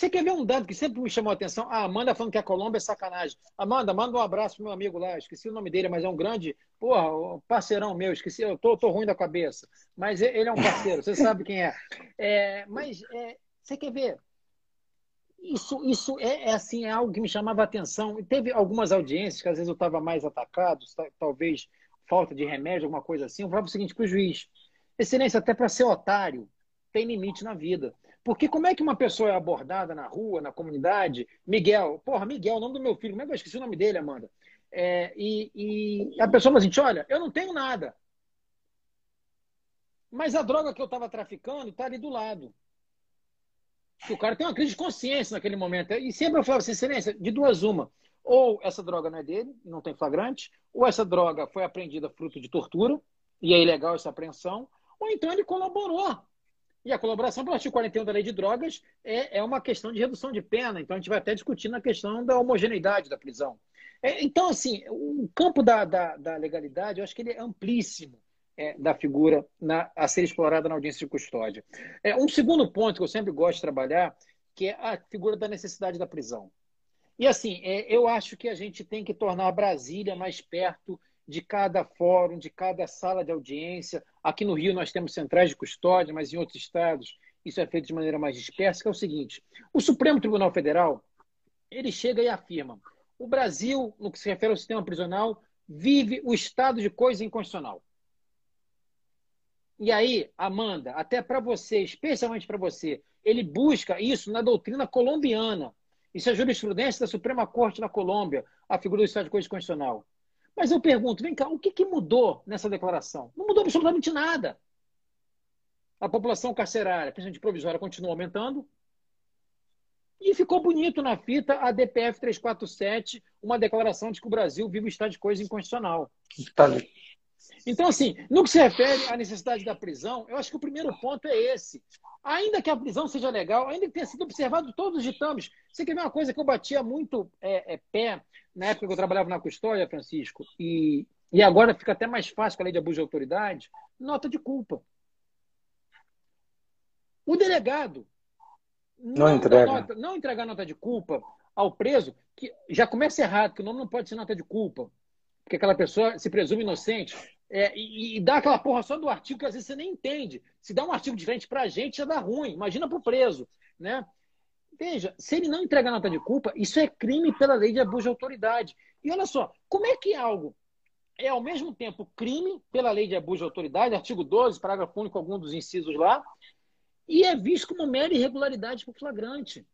você quer ver um dado que sempre me chamou a atenção? A Amanda falando que a Colômbia é sacanagem. Amanda, manda um abraço pro meu amigo lá. Esqueci o nome dele, mas é um grande, porra, parceirão meu. Esqueci, eu tô, tô ruim da cabeça. Mas ele é um parceiro, você sabe quem é. é mas é, você quer ver? Isso, isso é, é, assim, é algo que me chamava a atenção. E teve algumas audiências que às vezes eu estava mais atacado, talvez falta de remédio, alguma coisa assim. Eu falava o seguinte para o juiz: Excelência, até para ser otário, tem limite na vida. Porque como é que uma pessoa é abordada na rua, na comunidade? Miguel, porra, Miguel, o nome do meu filho, como é que eu esqueci o nome dele, Amanda? É, e, e, a pessoa fala assim: olha, eu não tenho nada. Mas a droga que eu estava traficando está ali do lado. O cara tem uma crise de consciência naquele momento. E sempre eu falava assim, excelência, de duas uma. Ou essa droga não é dele, não tem flagrante, ou essa droga foi apreendida fruto de tortura, e é ilegal essa apreensão, ou então ele colaborou e a colaboração pelo artigo 41 da lei de drogas é, é uma questão de redução de pena, então a gente vai até discutir na questão da homogeneidade da prisão. É, então, assim, o campo da, da, da, legalidade, eu acho que ele é amplíssimo é, da figura na, a ser explorada na audiência de custódia. É, um segundo ponto que eu sempre gosto de trabalhar, que é a figura da necessidade da prisão. E, assim, é, eu acho que a gente tem que tornar Brasília mais perto de cada fórum, de cada sala de audiência. Aqui no Rio nós temos centrais de custódia, mas em outros estados isso é feito de maneira mais dispersa, que é o seguinte: o Supremo Tribunal Federal ele chega e afirma: o Brasil, no que se refere ao sistema prisional, vive o estado de coisa inconstitucional. E aí, Amanda, até para você, especialmente para você, ele busca isso na doutrina colombiana. Isso é jurisprudência da Suprema Corte da Colômbia, a figura do estado de coisa constitucional. Mas eu pergunto, vem cá, o que, que mudou nessa declaração? Não mudou absolutamente nada. A população carcerária, principalmente provisória, continua aumentando. E ficou bonito na fita a DPF 347, uma declaração de que o Brasil vive o estado de coisa inconstitucional. Tá. Então, assim, no que se refere à necessidade da prisão, eu acho que o primeiro ponto é esse. Ainda que a prisão seja legal, ainda que tenha sido observado todos os ditames. Você quer ver uma coisa que eu batia muito é, é, pé na época que eu trabalhava na custódia, Francisco, e, e agora fica até mais fácil com a lei de abuso de autoridade, nota de culpa. O delegado não, não entrega. Nota, não entregar nota de culpa ao preso, que já começa errado, que o nome não pode ser nota de culpa, porque aquela pessoa se presume inocente, é, e, e, dá aquela porra só do artigo que às vezes você nem entende. Se dá um artigo diferente para a gente, já dá ruim. Imagina para o preso. Né? Veja, se ele não entregar nota de culpa, isso é crime pela lei de abuso de autoridade. E olha só, como é que algo é ao mesmo tempo crime pela lei de abuso de autoridade, artigo 12, parágrafo único, algum dos incisos lá, e é visto como mera irregularidade por flagrante.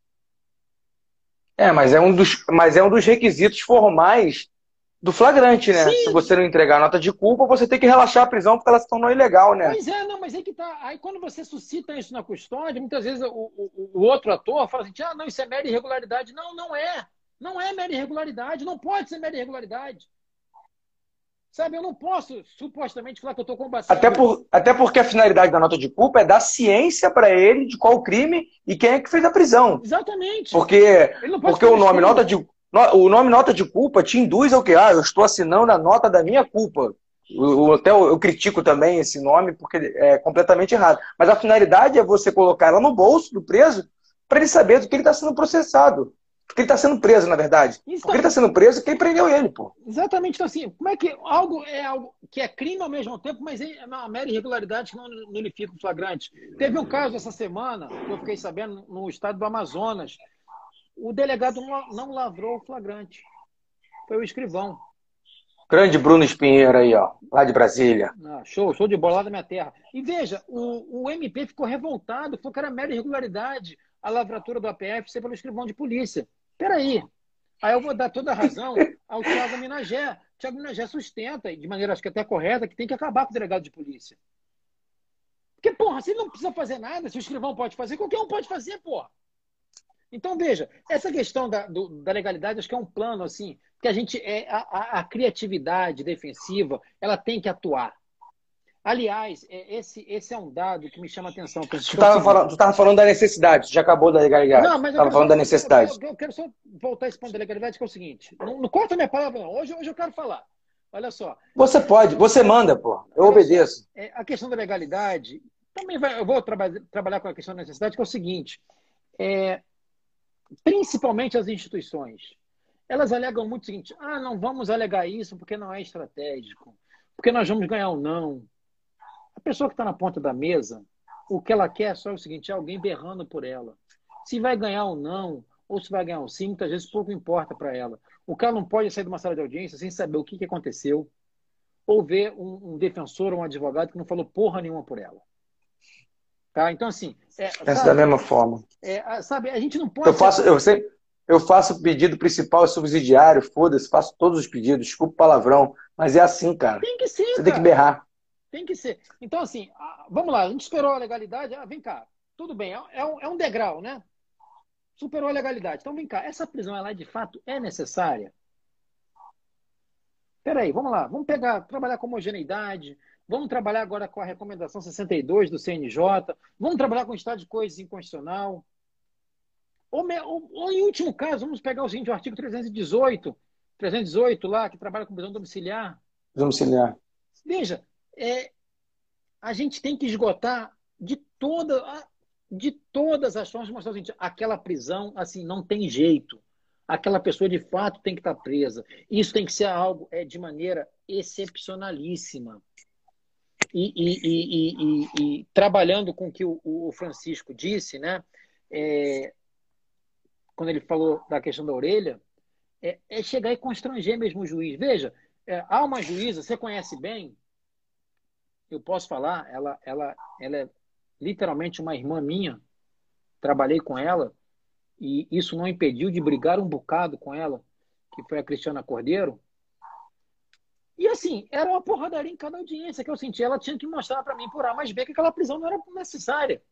É, mas é um dos, mas é um dos requisitos formais do flagrante, né? Sim. Se você não entregar nota de culpa, você tem que relaxar a prisão porque ela se tornou ilegal, né? Pois é, não, mas aí que tá. Aí quando você suscita isso na custódia, muitas vezes o, o, o outro ator fala assim: ah, não, isso é mera irregularidade. Não, não é. Não é mera irregularidade. Não pode ser mera irregularidade. Sabe, eu não posso supostamente falar que eu estou combatendo. Até, por, até porque a finalidade da nota de culpa é dar ciência para ele de qual crime e quem é que fez a prisão. Exatamente. Porque, porque o nome nota de, o nome nota de culpa te induz ao que? Ah, eu estou assinando a nota da minha culpa. Eu, até eu, eu, critico também esse nome porque é completamente errado. Mas a finalidade é você colocar ela no bolso do preso para ele saber do que ele está sendo processado. Porque ele está sendo preso, na verdade. Então, Porque ele está sendo preso quem prendeu ele, pô. Exatamente. Então, assim, como é que algo é algo que é crime ao mesmo tempo, mas é uma mera irregularidade que não nulifica o flagrante? Teve um caso essa semana, que eu fiquei sabendo, no estado do Amazonas. O delegado não lavrou o flagrante. Foi o escrivão. Grande Bruno Espinheiro aí, ó, lá de Brasília. Ah, show, show de bola lá da minha terra. E veja, o, o MP ficou revoltado, falou que era mera irregularidade a lavratura do APF ser pelo escrivão de polícia. Peraí. Aí eu vou dar toda a razão ao Tiago Minagé. O Tiago Minagé sustenta, de maneira acho que até correta, que tem que acabar com o delegado de polícia. Porque, porra, você não precisa fazer nada, se o escrivão pode fazer, qualquer um pode fazer, porra. Então, veja, essa questão da, do, da legalidade, acho que é um plano, assim, que a gente, é, a, a, criatividade defensiva, ela tem que atuar. Aliás, é, esse, esse é um dado que me chama a atenção. Tu estava falando, falando da necessidade, já acabou da legalidade. Não, mas estava falando da necessidade. Eu, eu, quero só voltar a esse ponto da legalidade, que é o seguinte: não, não corta minha palavra, não. Hoje, hoje eu quero falar. Olha só. Você pode, você manda, pô. Eu obedeço. É, a questão da legalidade, também vai, eu vou traba trabalhar com a questão da necessidade, que é o seguinte: é, principalmente as instituições, elas alegam muito o seguinte: ah, não vamos alegar isso porque não é estratégico, porque nós vamos ganhar ou não. A pessoa que está na ponta da mesa, o que ela quer é só o seguinte: é alguém berrando por ela. Se vai ganhar ou não, ou se vai ganhar ou sim, muitas vezes pouco importa para ela. O cara não pode sair de uma sala de audiência sem saber o que, que aconteceu, ou ver um, um defensor ou um advogado que não falou porra nenhuma por ela. Tá? Então, assim. É, Pensa da mesma forma. É, sabe, a gente não pode. Eu faço, eu sempre, eu faço o pedido principal e subsidiário, foda-se, faço todos os pedidos, desculpa o palavrão, mas é assim, cara. Tem que ser. Você cara. tem que berrar. Tem que ser. Então, assim, vamos lá, a gente esperou a legalidade. Ah, vem cá, tudo bem, é, é um, é um degrau, né? Superou a legalidade. Então, vem cá, essa prisão, ela de fato é necessária? Peraí, vamos lá, vamos pegar, trabalhar com homogeneidade, Vamos trabalhar agora com a recomendação 62 do CNJ. Vamos trabalhar com o estado de coisas inconstitucional. Ou, ou, ou, em último caso, vamos pegar o seguinte, o artigo 318, 318 lá, que trabalha com prisão domiciliar. Domiciliar. Veja, é, a gente tem que esgotar de toda de todas as formas de mostrar o seguinte, aquela prisão, assim, não tem jeito. Aquela pessoa, de fato, tem que estar presa. Isso tem que ser algo é, de maneira excepcionalíssima e, e, e, e, trabalhando com o que o, o Francisco disse, né? É, quando ele falou da questão da orelha, é, é chegar e constranger mesmo o juiz. Veja, é, há uma juíza, você conhece bem, eu posso falar, ela, ela, ela é literalmente uma irmã minha, trabalhei com ela, e isso não impediu de brigar um bocado com ela, que foi a Cristiana Cordeiro, e assim, era uma porradaria em cada audiência que eu senti. Ela tinha que mostrar para mim por A mais B que aquela prisão não era necessária.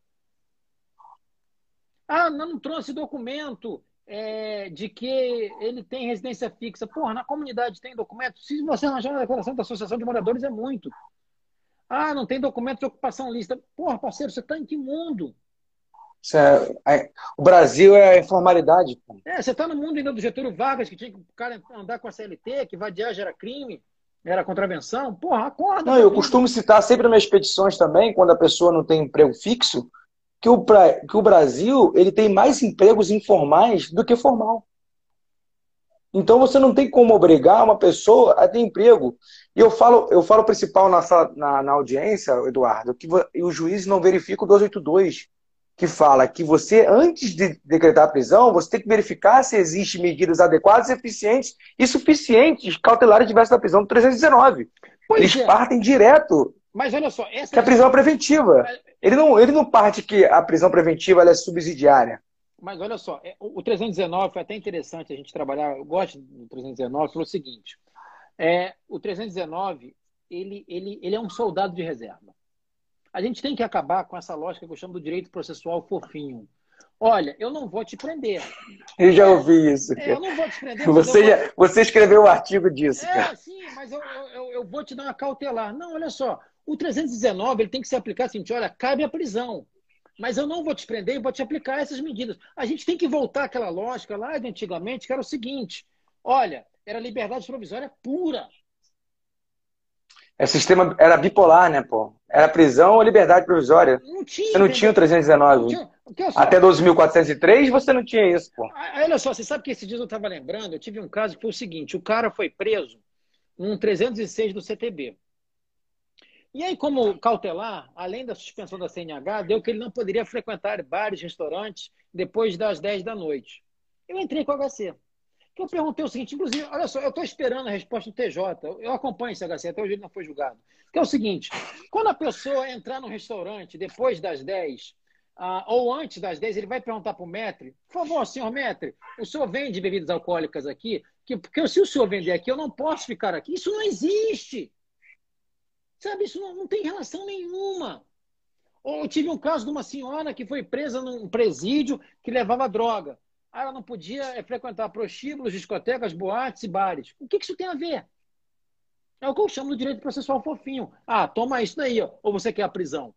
Ah, não trouxe documento é, de que ele tem residência fixa. Porra, na comunidade tem documento. Se você arranjar uma declaração da Associação de Moradores, é muito. Ah, não tem documento de ocupação lista. Porra, parceiro, você está em que mundo? É, o Brasil é a informalidade. É, você está no mundo ainda do Getúlio Vargas, que tinha que o cara andar com a CLT, que vadiar gera crime. Era contravenção? Porra, acorda. Não, eu costumo citar sempre nas minhas petições também, quando a pessoa não tem emprego fixo, que o, que o Brasil ele tem mais empregos informais do que formal. Então você não tem como obrigar uma pessoa a ter emprego. E eu falo, eu falo principal na, na, na audiência, Eduardo, que os juízes não verificam o 282 que fala que você, antes de decretar a prisão, você tem que verificar se existem medidas adequadas, eficientes e suficientes cautelares diversas da prisão do 319. Pois Eles é. partem direto. Mas olha só, essa que a prisão é preventiva. Ele não, ele não parte que a prisão preventiva é subsidiária. Mas olha só, é, o 319 foi até interessante a gente trabalhar. Eu gosto do 319 pelo seguinte: é, o 319 ele, ele, ele é um soldado de reserva. A gente tem que acabar com essa lógica que eu chamo do direito processual fofinho. Olha, eu não vou te prender. Eu já ouvi isso. É, eu não vou te prender. Você, vou... já, você escreveu um artigo disso. É, cara. sim, mas eu, eu, eu, vou te dar uma cautelar. Não, olha só. O 319 ele tem que ser aplicado assim: olha, cabe a prisão. Mas eu não vou te prender, eu vou te aplicar essas medidas. A gente tem que voltar àquela lógica lá de antigamente, que era o seguinte: olha, era liberdade provisória pura. É sistema era bipolar, né, pô? Era prisão ou liberdade provisória. Não tinha. Você não tinha o 319. Não tinha. Até 12.403 você não tinha isso, pô. Olha só, você sabe que esses dias eu estava lembrando, eu tive um caso que foi o seguinte: o cara foi preso num 306 do CTB. E aí, como cautelar, além da suspensão da CNH, deu que ele não poderia frequentar bares, restaurantes depois das 10 da noite. Eu entrei com o HC. Que eu perguntei o seguinte, inclusive, olha só, eu estou esperando a resposta do TJ. Eu acompanho esse HC, até hoje ele não foi julgado. Que é o seguinte: quando a pessoa entrar no restaurante depois das 10, ah, ou antes das 10, ele vai perguntar para o metre, por favor, senhor metre, o senhor vende bebidas alcoólicas aqui? Que, porque se o senhor vender aqui, eu não posso ficar aqui. Isso não existe. Sabe, isso não, não tem relação nenhuma. Ou eu tive um caso de uma senhora que foi presa num presídio que levava droga. Ah, ela não podia é, frequentar prostíbulos, discotecas, boates e bares. O que, isso tem a ver? É o que eu chamo do direito processual fofinho. Ah, toma isso daí, ó. ou você quer a prisão?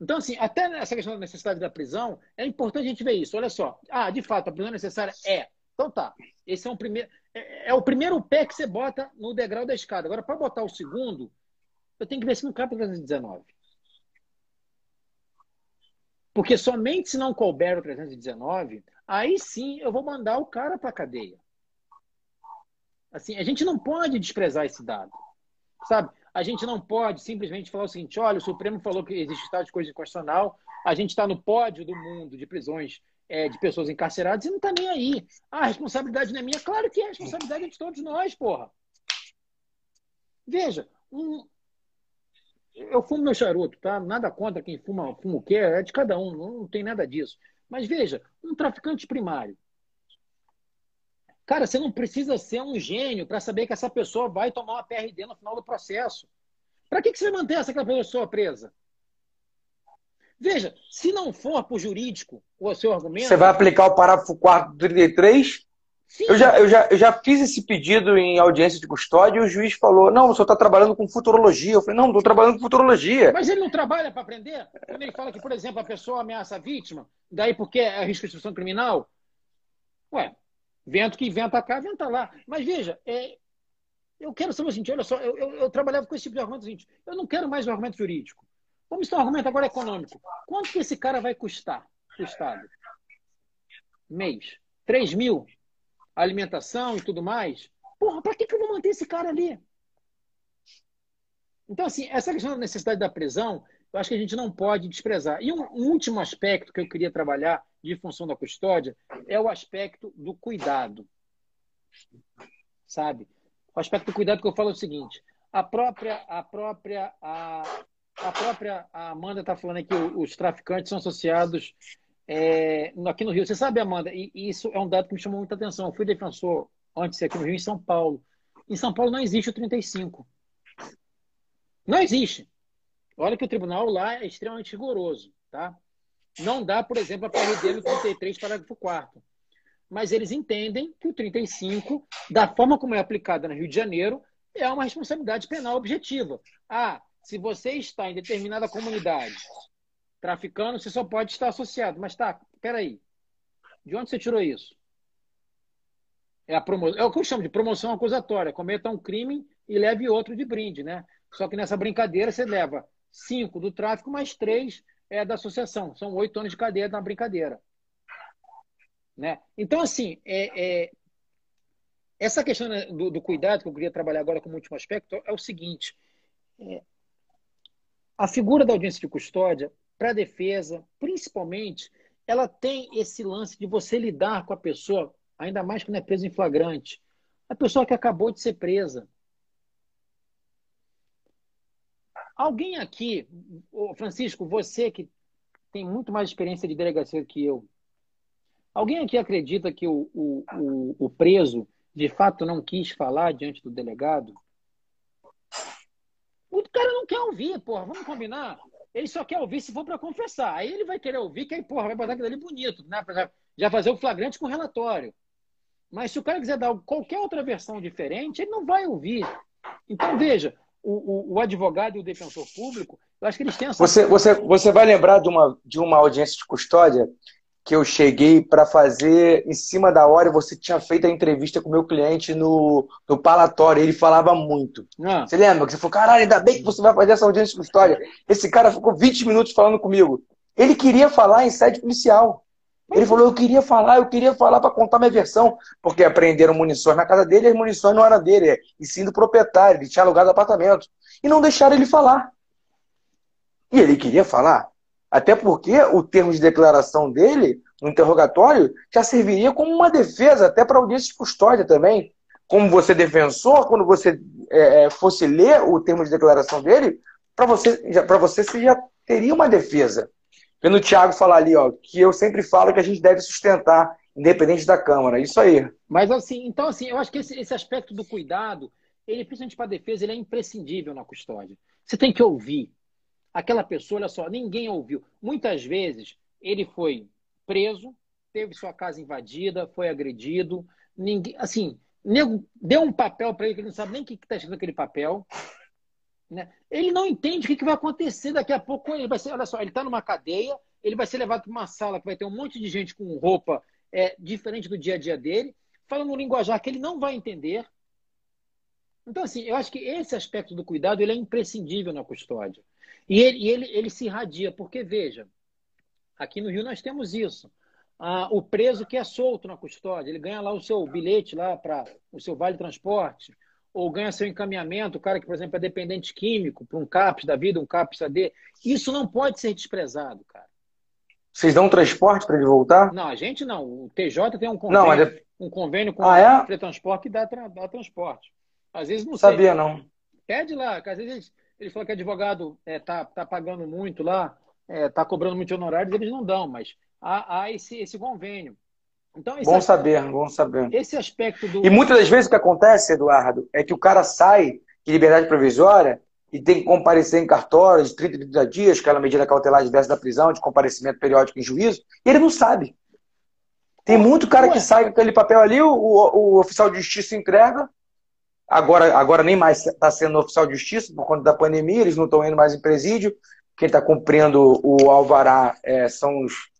Então, assim, até nessa questão da necessidade da prisão, é importante a gente ver isso. Olha só. Ah, de fato, a prisão é necessária? É. Então tá. Esse é, um primeiro, é, é o primeiro pé que você bota no degrau da escada. Agora, para botar o segundo, eu tenho que ver se não cabe para 319. Porque somente se não couber o 319, aí sim eu vou mandar o cara para a cadeia. Assim, a gente não pode desprezar esse dado. Sabe? A gente não pode simplesmente falar o seguinte: olha, o Supremo falou que existe estado de coisa inconstitucional, a gente está no pódio do mundo de prisões é, de pessoas encarceradas e não está nem aí. Ah, a responsabilidade não é minha? Claro que é, a responsabilidade de todos nós, porra. Veja, um... eu fumo meu charuto, tá? Nada contra quem fuma, fuma o quê, é de cada um, não tem nada disso. Mas veja, um traficante primário. Cara, você não precisa ser um gênio para saber que essa pessoa vai tomar uma PRD no final do processo. Para que, que você manter essa pessoa presa? Veja, se não for por jurídico o seu argumento. Você vai aplicar o parágrafo 4 do 33? Sim. Eu já, eu, já, eu já fiz esse pedido em audiência de custódia e o juiz falou: não, o senhor está trabalhando com futurologia. Eu falei: não, estou trabalhando com futurologia. Mas ele não trabalha para aprender? Quando ele fala que, por exemplo, a pessoa ameaça a vítima, daí porque é risco de instituição criminal? Ué, Vento que venta cá, venta lá. Mas veja, é, eu quero saber o seguinte: olha só, eu, eu, eu, trabalhava com esse tipo de argumento seguinte: eu não quero mais um argumento jurídico. Vamos ter um argumento agora econômico. Quanto que esse cara vai custar para o Estado? Mês. 3 mil? Alimentação e tudo mais? Porra, para que, que eu vou manter esse cara ali? Então, assim, essa questão da necessidade da prisão, eu acho que a gente não pode desprezar. E um, um último aspecto que eu queria trabalhar de função da custódia é o aspecto do cuidado. Sabe? O aspecto do cuidado que eu falo é o seguinte: a própria a própria a, a própria a Amanda está falando aqui os traficantes são associados é, aqui no Rio. Você sabe, Amanda, e, isso é um dado que me chamou muita atenção. Eu fui defensor antes aqui no Rio, em São Paulo. Em São Paulo não existe o 35. Não existe. Olha que o tribunal lá é extremamente rigoroso, tá? Não dá, por exemplo, a PRD no 33, parágrafo 4 Mas eles entendem que o 35, da forma como é aplicada no Rio de Janeiro, é uma responsabilidade penal objetiva. Ah, se você está em determinada comunidade traficando, você só pode estar associado. Mas tá, peraí. De onde você tirou isso? É, a promo... é o que eu chamo de promoção acusatória. Cometa um crime e leve outro de brinde, né? Só que nessa brincadeira você leva cinco do tráfico mais três é da associação. São oito anos de cadeia na brincadeira. Né? Então, assim, é, é essa questão né, do, do, cuidado que eu queria trabalhar agora como último aspecto é o seguinte: é, a figura da audiência de custódia, para a defesa, principalmente, ela tem esse lance de você lidar com a pessoa, ainda mais quando é presa em flagrante. A pessoa que acabou de ser presa. Alguém aqui, Francisco, você que tem muito mais experiência de delegacia que eu, alguém aqui acredita que o, o, o, o preso de fato não quis falar diante do delegado? O cara não quer ouvir, porra, vamos combinar? Ele só quer ouvir se for para confessar. Aí ele vai querer ouvir, que aí, porra, vai botar aquilo ali bonito, né? Já fazer o flagrante com relatório. Mas se o cara quiser dar qualquer outra versão diferente, ele não vai ouvir. Então, veja, o, o, o, advogado e o defensor público, eu acho que eles têm essa. Você, você, você vai lembrar de uma, de uma audiência de custódia que eu cheguei para fazer em cima da hora você tinha feito a entrevista com o meu cliente no, no palatório. Ele falava muito. Ah. Você lembra? Que você falou, caralho, ainda bem que você vai fazer essa audiência de custódia. Esse cara ficou 20 minutos falando comigo. Ele queria falar em sede policial. Ele falou, eu queria falar, eu queria falar para contar minha versão, porque apreenderam munições na casa dele e as munições não eram dele, e sim do proprietário, ele tinha alugado apartamento. E não deixaram ele falar. E ele queria falar. Até porque o termo de declaração dele, no interrogatório, já serviria como uma defesa, até para audiência de custódia também. Como você defensor, quando você é, é fosse ler o termo de declaração dele, para você, você você já teria uma defesa vendo o Thiago falar ali, ó, que eu sempre falo que a gente deve sustentar, independente da Câmara. Isso aí. Mas assim, então assim, eu acho que esse, esse aspecto do cuidado, ele, principalmente para a defesa, ele é imprescindível na custódia. Você tem que ouvir. Aquela pessoa, olha só, ninguém ouviu. Muitas vezes ele foi preso, teve sua casa invadida, foi agredido, ninguém, assim, deu um papel para ele que ele não sabe nem o que está escrito naquele papel. Né? Ele não entende o que, que vai acontecer daqui a pouco. Ele vai ser, olha só, ele está numa cadeia, ele vai ser levado para uma sala que vai ter um monte de gente com roupa é, diferente do dia a dia dele, falando um linguajar que ele não vai entender. Então, assim, eu acho que esse aspecto do cuidado ele é imprescindível na custódia. E ele, e ele, ele se irradia, porque, veja, aqui no Rio nós temos isso. Ah, o preso que é solto na custódia, ele ganha lá o seu bilhete lá para o seu vale transporte, ou ganha seu encaminhamento, o cara que, por exemplo, é dependente químico, para um CAPS da vida, um CAPS AD, isso não pode ser desprezado, cara. Vocês dão transporte para ele voltar? Não, a gente não. O TJ tem um convênio, não, mas... um convênio com ah, o é? Transporte que dá, dá, transporte. Às vezes não Sabia, sei. não. Pede lá, às vezes eles falam que advogado é, tá, tá pagando muito lá, é, tá cobrando muito honorários, eles não dão, mas há, há esse, esse convênio. Então, bom aspecto, saber, bom saber. Esse aspecto do. E muitas das vezes o que acontece, Eduardo, é que o cara sai de liberdade provisória e tem que comparecer em cartório de 30 30 dias, aquela medida cautelar diversa da prisão, de comparecimento periódico em juízo, e ele não sabe. Tem muito cara que sai com aquele papel ali, o, o, o oficial de justiça entrega, agora, agora nem mais está sendo oficial de justiça por conta da pandemia, eles não estão indo mais em presídio, quem está cumprindo o alvará é, são os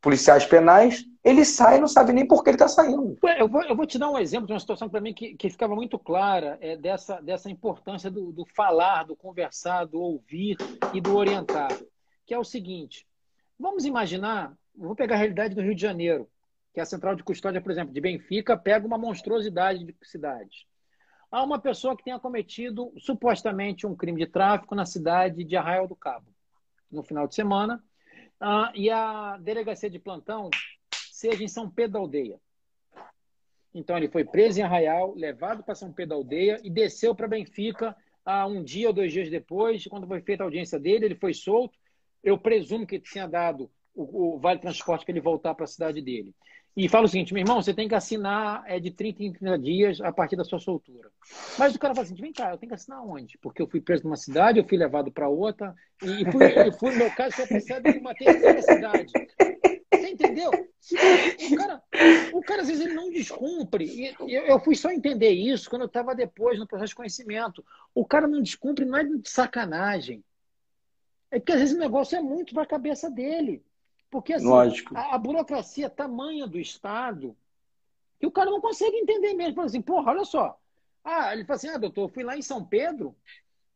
policiais penais, ele sai e não sabe nem por que ele está saindo. Eu vou, eu vou, te dar um exemplo de uma situação para mim que, que, ficava muito clara é, dessa, dessa importância do, do, falar, do conversar, do ouvir e do orientar. Que é o seguinte: vamos imaginar, vou pegar a realidade do Rio de Janeiro, que é a central de custódia, por exemplo, de Benfica, pega uma monstruosidade de cidades. Há uma pessoa que tenha cometido supostamente um crime de tráfico na cidade de Arraial do Cabo, no final de semana, ah, e a delegacia de plantão seja em São Pedro da Aldeia. Então ele foi preso em Arraial, levado para São Pedro da Aldeia e desceu para Benfica ah, um dia ou dois dias depois, quando foi feita a audiência dele, ele foi solto. Eu presumo que tinha dado o, o vale transporte para ele voltar para a cidade dele. E fala o seguinte, meu irmão, você tem que assinar é, de 30 em 30 dias a partir da sua soltura. Mas o cara fala assim, vem cá, eu tenho que assinar onde? Porque eu fui preso numa cidade, eu fui levado para outra, e fui, eu fui, no meu caso, foi apreciado em uma terceira cidade. Você entendeu? O cara, o cara, às vezes, ele não descumpre. Eu, eu fui só entender isso quando eu estava depois no processo de conhecimento. O cara não descumpre, não é de sacanagem. É que às vezes o negócio é muito para a cabeça dele. Porque assim, a, a, burocracia tamanha do Estado que o cara não consegue entender mesmo. Fala assim, porra, olha só. Ah, ele fala assim, ah, doutor, fui lá em São Pedro,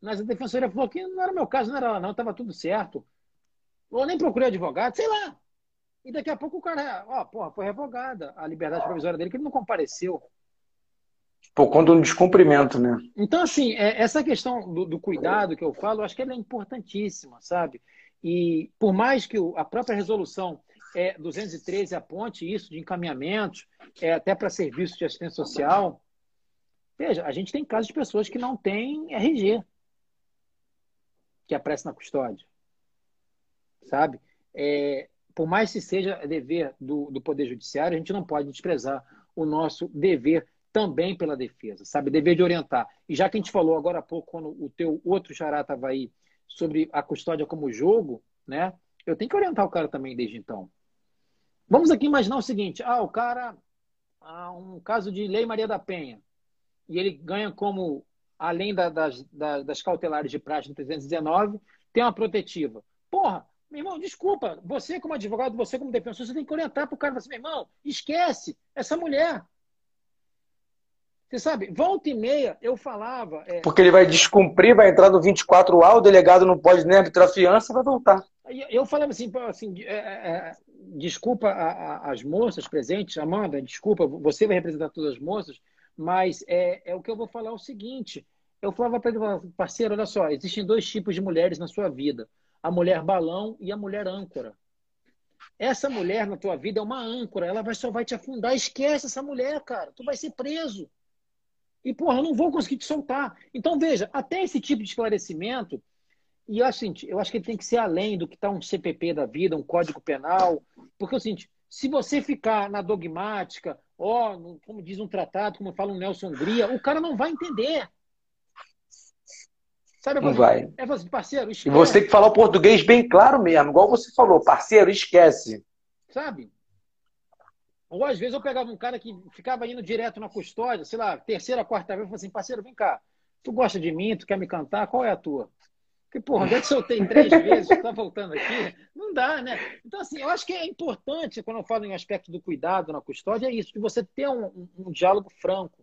mas a defensoria falou que não era meu caso, não era lá, não, estava tudo certo. Ou nem procurei advogado, sei lá. E daqui a pouco o cara, ó, porra, foi revogada a liberdade provisória dele, que ele não compareceu. Por conta do descumprimento, né? Então, assim, é, essa questão do, do, cuidado que eu falo, eu acho que ela é importantíssima, sabe? E por mais que a própria resolução é, 213 aponte isso de encaminhamentos, é, até para serviços de assistência social, veja, a gente tem casos de pessoas que não têm RG, que aparece na custódia, sabe? É, por mais que seja dever do, do Poder Judiciário, a gente não pode desprezar o nosso dever também pela defesa, sabe? Dever de orientar. E já que a gente falou agora há pouco, quando o teu outro xará estava aí, sobre a custódia como jogo, né? Eu tenho que orientar o cara também desde então. Vamos aqui imaginar o seguinte: ah, o cara, há um caso de Lei Maria da Penha, e ele ganha como, além da, das, das, das cautelares de praxe no 319, tem uma protetiva. Porra, meu irmão, desculpa, você como advogado, você como defensor, você tem que orientar para o cara assim, meu irmão, esquece essa mulher. Você sabe, volta e meia eu falava. É... Porque ele vai descumprir, vai entrar no 24A, o delegado não pode nem arbitrar fiança, vai voltar. Eu falava assim, assim é, é, é, desculpa a, a, as moças presentes, Amanda, desculpa, você vai representar todas as moças, mas é, é o que eu vou falar o seguinte. Eu falava para ele, parceiro, olha só, existem dois tipos de mulheres na sua vida: a mulher balão e a mulher âncora. Essa mulher na tua vida é uma âncora, ela vai, só vai te afundar. Esquece essa mulher, cara. Tu vai ser preso. E, porra, eu não vou conseguir te soltar. Então, veja, até esse tipo de esclarecimento, e eu acho, eu acho que ele tem que ser além do que está um CPP da vida, um código penal. Porque é o seguinte, se você ficar na dogmática, ó, como diz um tratado, como fala o Nelson Gria, o cara não vai entender. Sabe, não vai. É você, parceiro, esquece. E você tem que falar o português bem claro mesmo, igual você falou, parceiro, esquece. Sabe? Ou às vezes eu pegava um cara que ficava indo direto na custódia, sei lá, terceira, quarta vez, eu falei assim, parceiro, vem cá, tu gosta de mim, tu quer me cantar, qual é a tua? Porque, porra, onde é que soltei três [laughs] vezes, tu tá voltando aqui? Não dá, né? Então, assim, eu acho que é importante, quando eu falo em aspecto do cuidado na custódia, é isso, de você ter um, um, um diálogo franco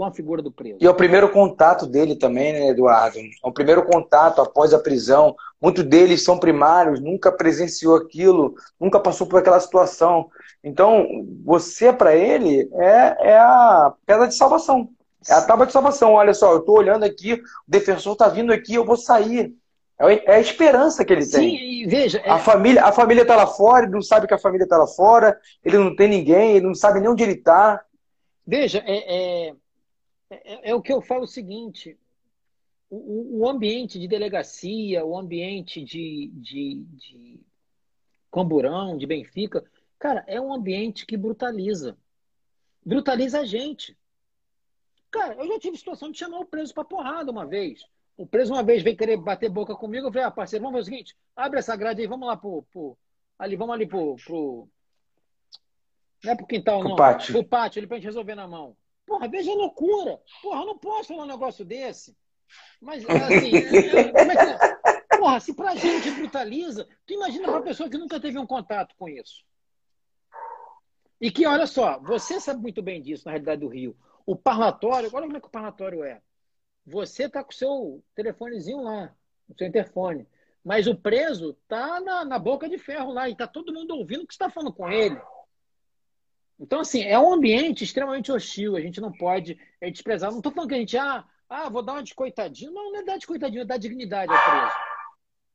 com a figura do preso. E é o primeiro contato dele também, né, Eduardo? É o primeiro contato após a prisão. Muitos deles são primários, nunca presenciou aquilo, nunca passou por aquela situação. Então, você, para ele, é, é a pedra de salvação. É a tábua de salvação. Olha só, eu estou olhando aqui, o defensor está vindo aqui, eu vou sair. É, é a esperança que ele Sim, tem. Sim, veja. É... A família a família está lá fora, ele não sabe que a família está lá fora, ele não tem ninguém, ele não sabe nem onde ele está. Veja, é, é, é, é, o que eu falo o seguinte: o, o ambiente de delegacia, o ambiente de, de, de Camburão, de Benfica, cara, é um ambiente que brutaliza. Brutaliza a gente. Cara, eu já tive situação de chamar o preso pra porrada uma vez. O preso uma vez veio querer bater boca comigo, eu falei, ah, parceiro, vamos fazer o seguinte, abre essa grade aí, vamos lá pro, pro ali, vamos ali pro, pro não é pro quintal, não. Pro pátio. Pro pátio, ele pra gente resolver na mão. Porra, veja a loucura. Porra, eu não posso falar um negócio desse. Mas, assim, é, como é que... Porra, se pra gente brutaliza, tu imagina pra pessoa que nunca teve um contato com isso. E que, olha só, você sabe muito bem disso, na realidade do Rio. O parlatório, olha como é que o parlatório é. Você tá com o seu telefonezinho lá, o seu interfone. Mas o preso tá na, na boca de ferro lá e tá todo mundo ouvindo o que você está falando com ele. Então, assim, é um ambiente extremamente hostil. A gente não pode é, desprezar. Não estou falando que a gente, ah, ah, vou dar uma de coitadinho. Não, não é dar de coitadinho, é dar dignidade ao preso.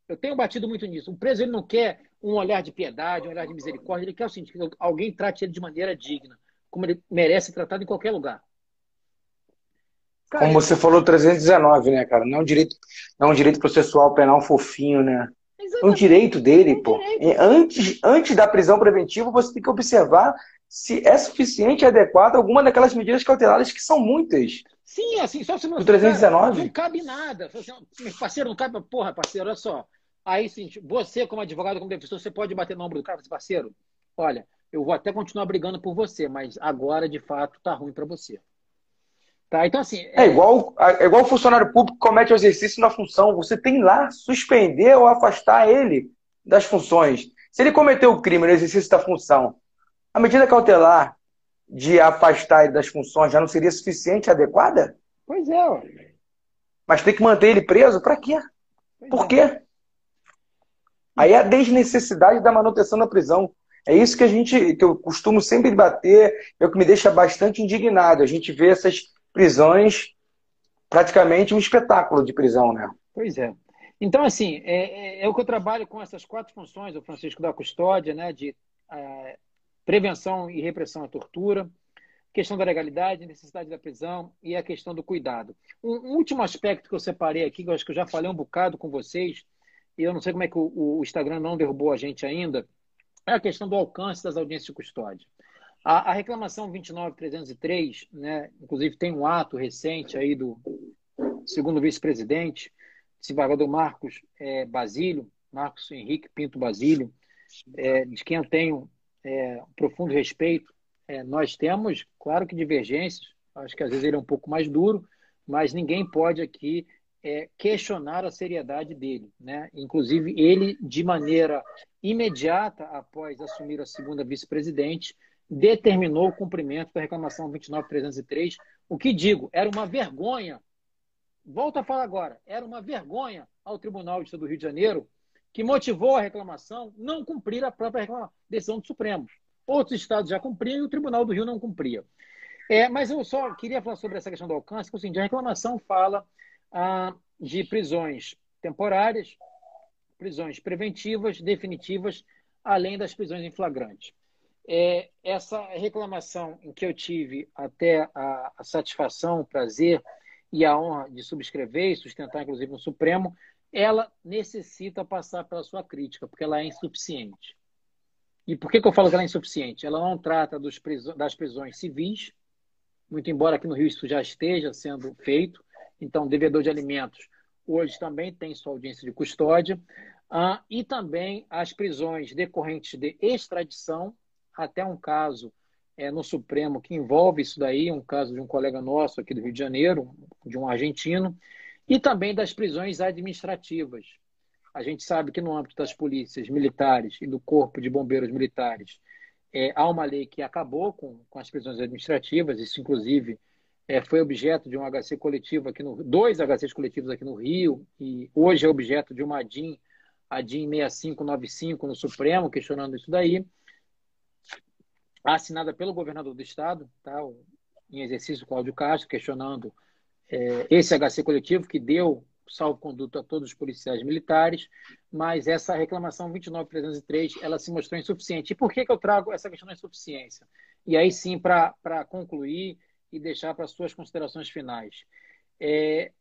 Eu tenho batido muito nisso. O preso ele não quer um olhar de piedade, um olhar de misericórdia. Ele quer o seguinte, que alguém trate ele de maneira digna, como ele merece ser tratado em qualquer lugar. Cara, como você falou, 319, né, cara? Não é um direito, não é um direito processual penal fofinho, né? É um direito dele, é um pô. Direito. Antes, antes da prisão preventiva, você tem que observar se é suficiente e adequado alguma daquelas medidas cautelares que são muitas. Sim, assim, só se não. O 319? Não cabe nada. Assim, parceiro, não cabe. Porra, parceiro, olha só. Aí, sim, você, como advogado, como defensor, você pode bater no ombro do cara e parceiro, olha, eu vou até continuar brigando por você, mas agora, de fato, tá ruim para você. Tá? Então, assim. É... é, igual, é igual o funcionário público que comete o exercício na função. Você tem lá suspender ou afastar ele das funções. Se ele cometeu o crime no exercício da função a medida cautelar de afastar ele das funções já não seria suficiente, adequada? Pois é. Mas tem que manter ele preso? Para quê? Pois Por é. quê? Aí é a desnecessidade da manutenção da prisão. É isso que a gente, que eu costumo sempre debater, é o que me deixa bastante indignado. A gente vê essas prisões praticamente um espetáculo de prisão, né? Pois é. Então, assim, é, é, é o que eu trabalho com essas quatro funções, o Francisco da Custódia, né, de é, prevenção e repressão à tortura, questão da legalidade, necessidade da prisão e a questão do cuidado. Um, último aspecto que eu separei aqui, que eu acho que eu já falei um bocado com vocês, e eu não sei como é que o, o Instagram não derrubou a gente ainda, é a questão do alcance das audiências de custódia. A, a reclamação 29303, né, inclusive tem um ato recente aí do segundo vice-presidente, desembargador Marcos é, Basílio, Marcos Henrique Pinto Basílio, é, de quem eu tenho é, um profundo respeito. É, nós temos, claro que divergências, acho que às vezes ele é um pouco mais duro, mas ninguém pode aqui é, questionar a seriedade dele. Né? Inclusive, ele, de maneira imediata, após assumir a segunda vice-presidente, determinou o cumprimento da reclamação 29303. O que digo, era uma vergonha. Volto a falar agora, era uma vergonha ao Tribunal de Estado do Rio de Janeiro que motivou a reclamação não cumprir a própria decisão do Supremo. Outros estados já cumpriam e o Tribunal do Rio não cumpria. É, mas eu só queria falar sobre essa questão do alcance, que assim, a reclamação fala de prisões temporárias, prisões preventivas, definitivas, além das prisões em flagrante. É, essa reclamação em que eu tive até a, a satisfação, o prazer e a honra de subscrever e sustentar, inclusive, no Supremo, ela necessita passar pela sua crítica, porque ela é insuficiente. E por que, que eu falo que ela é insuficiente? Ela não trata das prisões civis, muito embora aqui no Rio isso já esteja sendo feito. Então, devedor de alimentos hoje também tem sua audiência de custódia. Ah, e também as prisões decorrentes de extradição, até um caso é, no Supremo que envolve isso daí, um caso de um colega nosso aqui do Rio de Janeiro, de um argentino, e também das prisões administrativas. A gente sabe que no âmbito das polícias militares e do Corpo de Bombeiros Militares, é, há uma lei que acabou com, com as prisões administrativas, isso inclusive é, foi objeto de um HC coletivo aqui no dois HCs coletivos aqui no Rio, e hoje é objeto de uma DIN, a DIN 6595 no Supremo, questionando isso daí, assinada pelo governador do estado, tá, em exercício Cláudio Castro, questionando é, esse HC coletivo que deu salvo-conduto a todos os policiais militares, mas essa reclamação 29303 ela se mostrou insuficiente. E por que, que eu trago essa questão da insuficiência? E aí sim, para concluir e deixar para as suas considerações finais. É,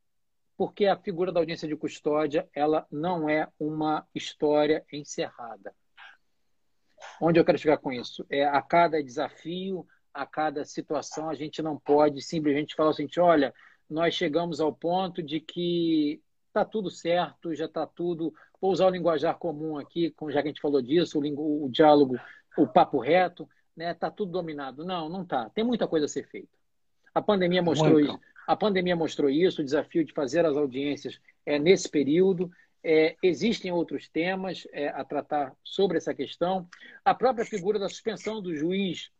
porque a figura da audiência de custódia ela não é uma história encerrada. Onde eu quero chegar com isso? É a cada desafio, a cada situação, a gente não pode simplesmente falar assim, olha, nós chegamos ao ponto de que está tudo certo, já está tudo. Vou usar o linguajar comum aqui, já que a gente falou disso, o, o diálogo, o papo reto, né? Está tudo dominado. Não, não está. Tem muita coisa a ser feita. A pandemia mostrou isso. A pandemia mostrou isso, o desafio de fazer as audiências é nesse período. É, existem outros temas é, a tratar sobre essa questão. A própria figura da suspensão do juiz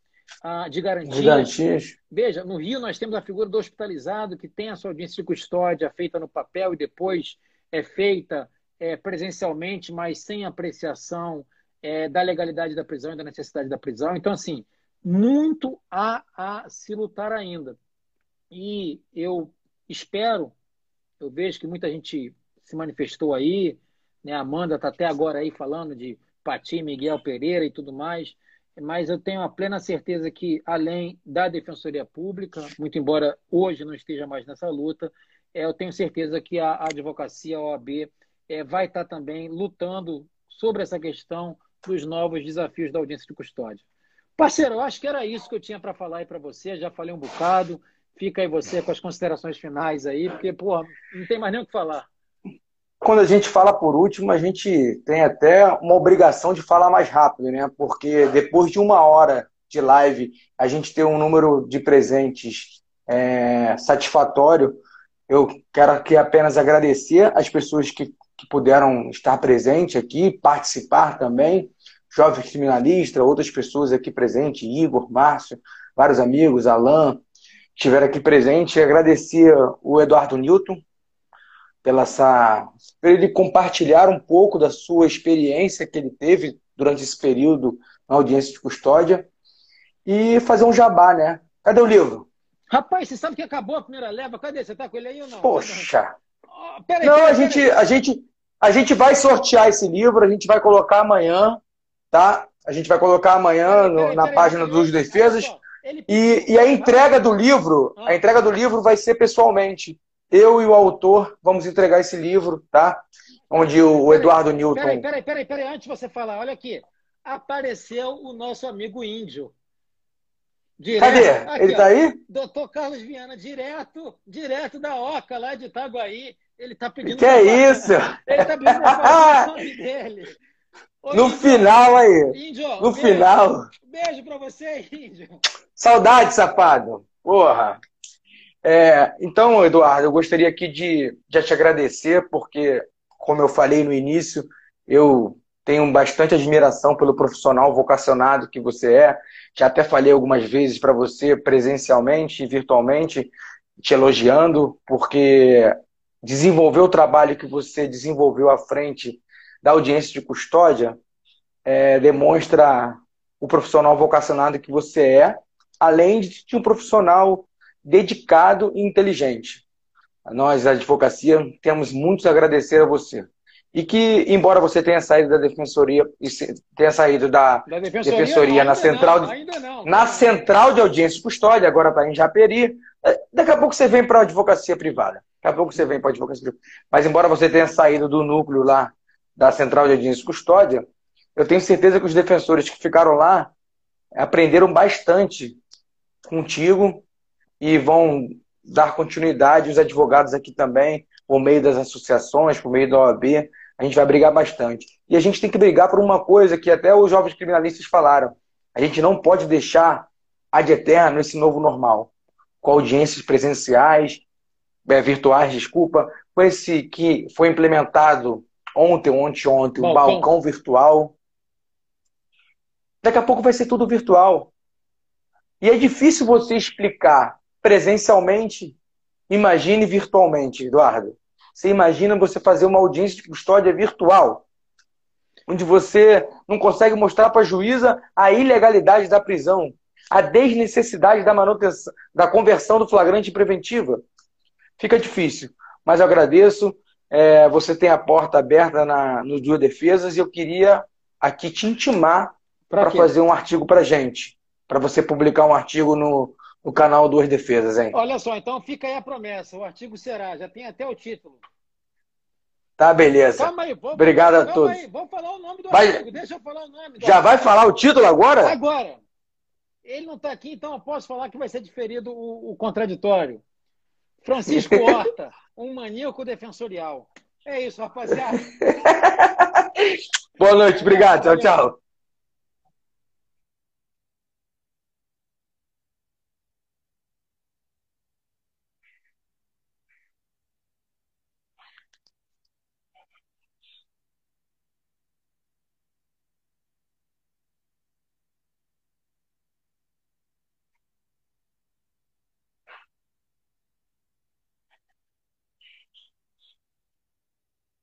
ah, de garantias. de garantias. Veja, no Rio nós temos a figura do hospitalizado que tem a sua audiência de custódia feita no papel e depois é feita é, presencialmente, mas sem apreciação é, da legalidade da prisão e da necessidade da prisão. Então, assim, muito há a se lutar ainda. E eu espero, eu vejo que muita gente se manifestou aí, né? A Amanda está até agora aí falando de Pati, Miguel Pereira e tudo mais mas eu tenho a plena certeza que, além da Defensoria Pública, muito embora hoje não esteja mais nessa luta, é, eu tenho certeza que a advocacia, a OAB, é, vai estar também lutando sobre essa questão dos novos desafios da audiência de custódia. Parceiro, eu acho que era isso que eu tinha para falar aí para você, já falei um bocado, fica aí você com as considerações finais aí, porque, porra, não tem mais nem o que falar quando a gente fala por último, a gente tem até uma obrigação de falar mais rápido, né? Porque depois de uma hora de live, a gente ter um número de presentes é, satisfatório. Eu quero aqui apenas agradecer as pessoas que, que puderam estar presentes aqui, participar também, jovens criminalistas, outras pessoas aqui presentes, Igor, Márcio, vários amigos, Alain, estiveram aqui presentes. Agradecer o Eduardo Newton, pela essa, por ele compartilhar um pouco da sua experiência que ele teve durante esse período na audiência de custódia e fazer um jabá, né? Cadê o livro? Rapaz, você sabe que acabou a primeira leva? Cadê? Você tá com ele aí ou não? Poxa! Oh, peraí, não, peraí, a, gente, a, gente, a gente vai sortear esse livro, a gente vai colocar amanhã, tá? A gente vai colocar amanhã no, na página dos Defesas. E, e a entrega do livro, a ah. entrega do livro vai ser pessoalmente eu e o autor vamos entregar esse livro, tá? Onde o Eduardo peraí, Newton. Peraí, peraí, peraí, peraí, antes de você falar, olha aqui. Apareceu o nosso amigo índio. Direto, Cadê? Aqui, Ele tá aí? Doutor Carlos Viana, direto, direto da Oca, lá de Itaguaí. Ele tá pedindo. Que é isso? [laughs] Ele tá pedindo o nome [laughs] dele. Ô, no índio, final aí. Índio, no beijo, final. Beijo pra você, índio. Saudade, safado. Porra. É, então, Eduardo, eu gostaria aqui de, de te agradecer, porque, como eu falei no início, eu tenho bastante admiração pelo profissional vocacionado que você é. Já até falei algumas vezes para você, presencialmente e virtualmente, te elogiando, porque desenvolver o trabalho que você desenvolveu à frente da audiência de custódia é, demonstra o profissional vocacionado que você é, além de um profissional dedicado e inteligente. Nós, a advocacia, temos muito a agradecer a você. E que, embora você tenha saído da defensoria e tenha saído da, da defensoria, defensoria na central, não, de, não, na central de audiência e custódia, agora está em Japeri, é, daqui a pouco você vem para a advocacia privada. Daqui a pouco você vem para a advocacia privada. Mas embora você tenha saído do núcleo lá da central de audiência e custódia, eu tenho certeza que os defensores que ficaram lá aprenderam bastante contigo e vão dar continuidade os advogados aqui também, por meio das associações, por meio da OAB. A gente vai brigar bastante. E a gente tem que brigar por uma coisa que até os jovens criminalistas falaram. A gente não pode deixar ad eterno esse novo normal, com audiências presenciais, é, virtuais, desculpa, com esse que foi implementado ontem, ontem, ontem, o balcão virtual. Daqui a pouco vai ser tudo virtual. E é difícil você explicar presencialmente, imagine virtualmente, Eduardo. Você imagina você fazer uma audiência de custódia virtual, onde você não consegue mostrar para a juíza a ilegalidade da prisão, a desnecessidade da manutenção, da conversão do flagrante preventiva. Fica difícil, mas eu agradeço. É, você tem a porta aberta na, nos duas defesas e eu queria aqui te intimar para fazer um artigo para gente, para você publicar um artigo no, no canal Duas Defesas, hein? Olha só, então fica aí a promessa. O artigo será, já tem até o título. Tá, beleza. Calma aí, vou, Obrigado calma a todos. Aí, vamos falar o nome do vai... artigo. Deixa eu falar o nome. já vai falar o título agora? Agora. Ele não está aqui, então eu posso falar que vai ser diferido o, o contraditório. Francisco [laughs] Horta, um maníaco defensorial. É isso, rapaziada. [laughs] Boa noite, obrigado. Tchau, tchau.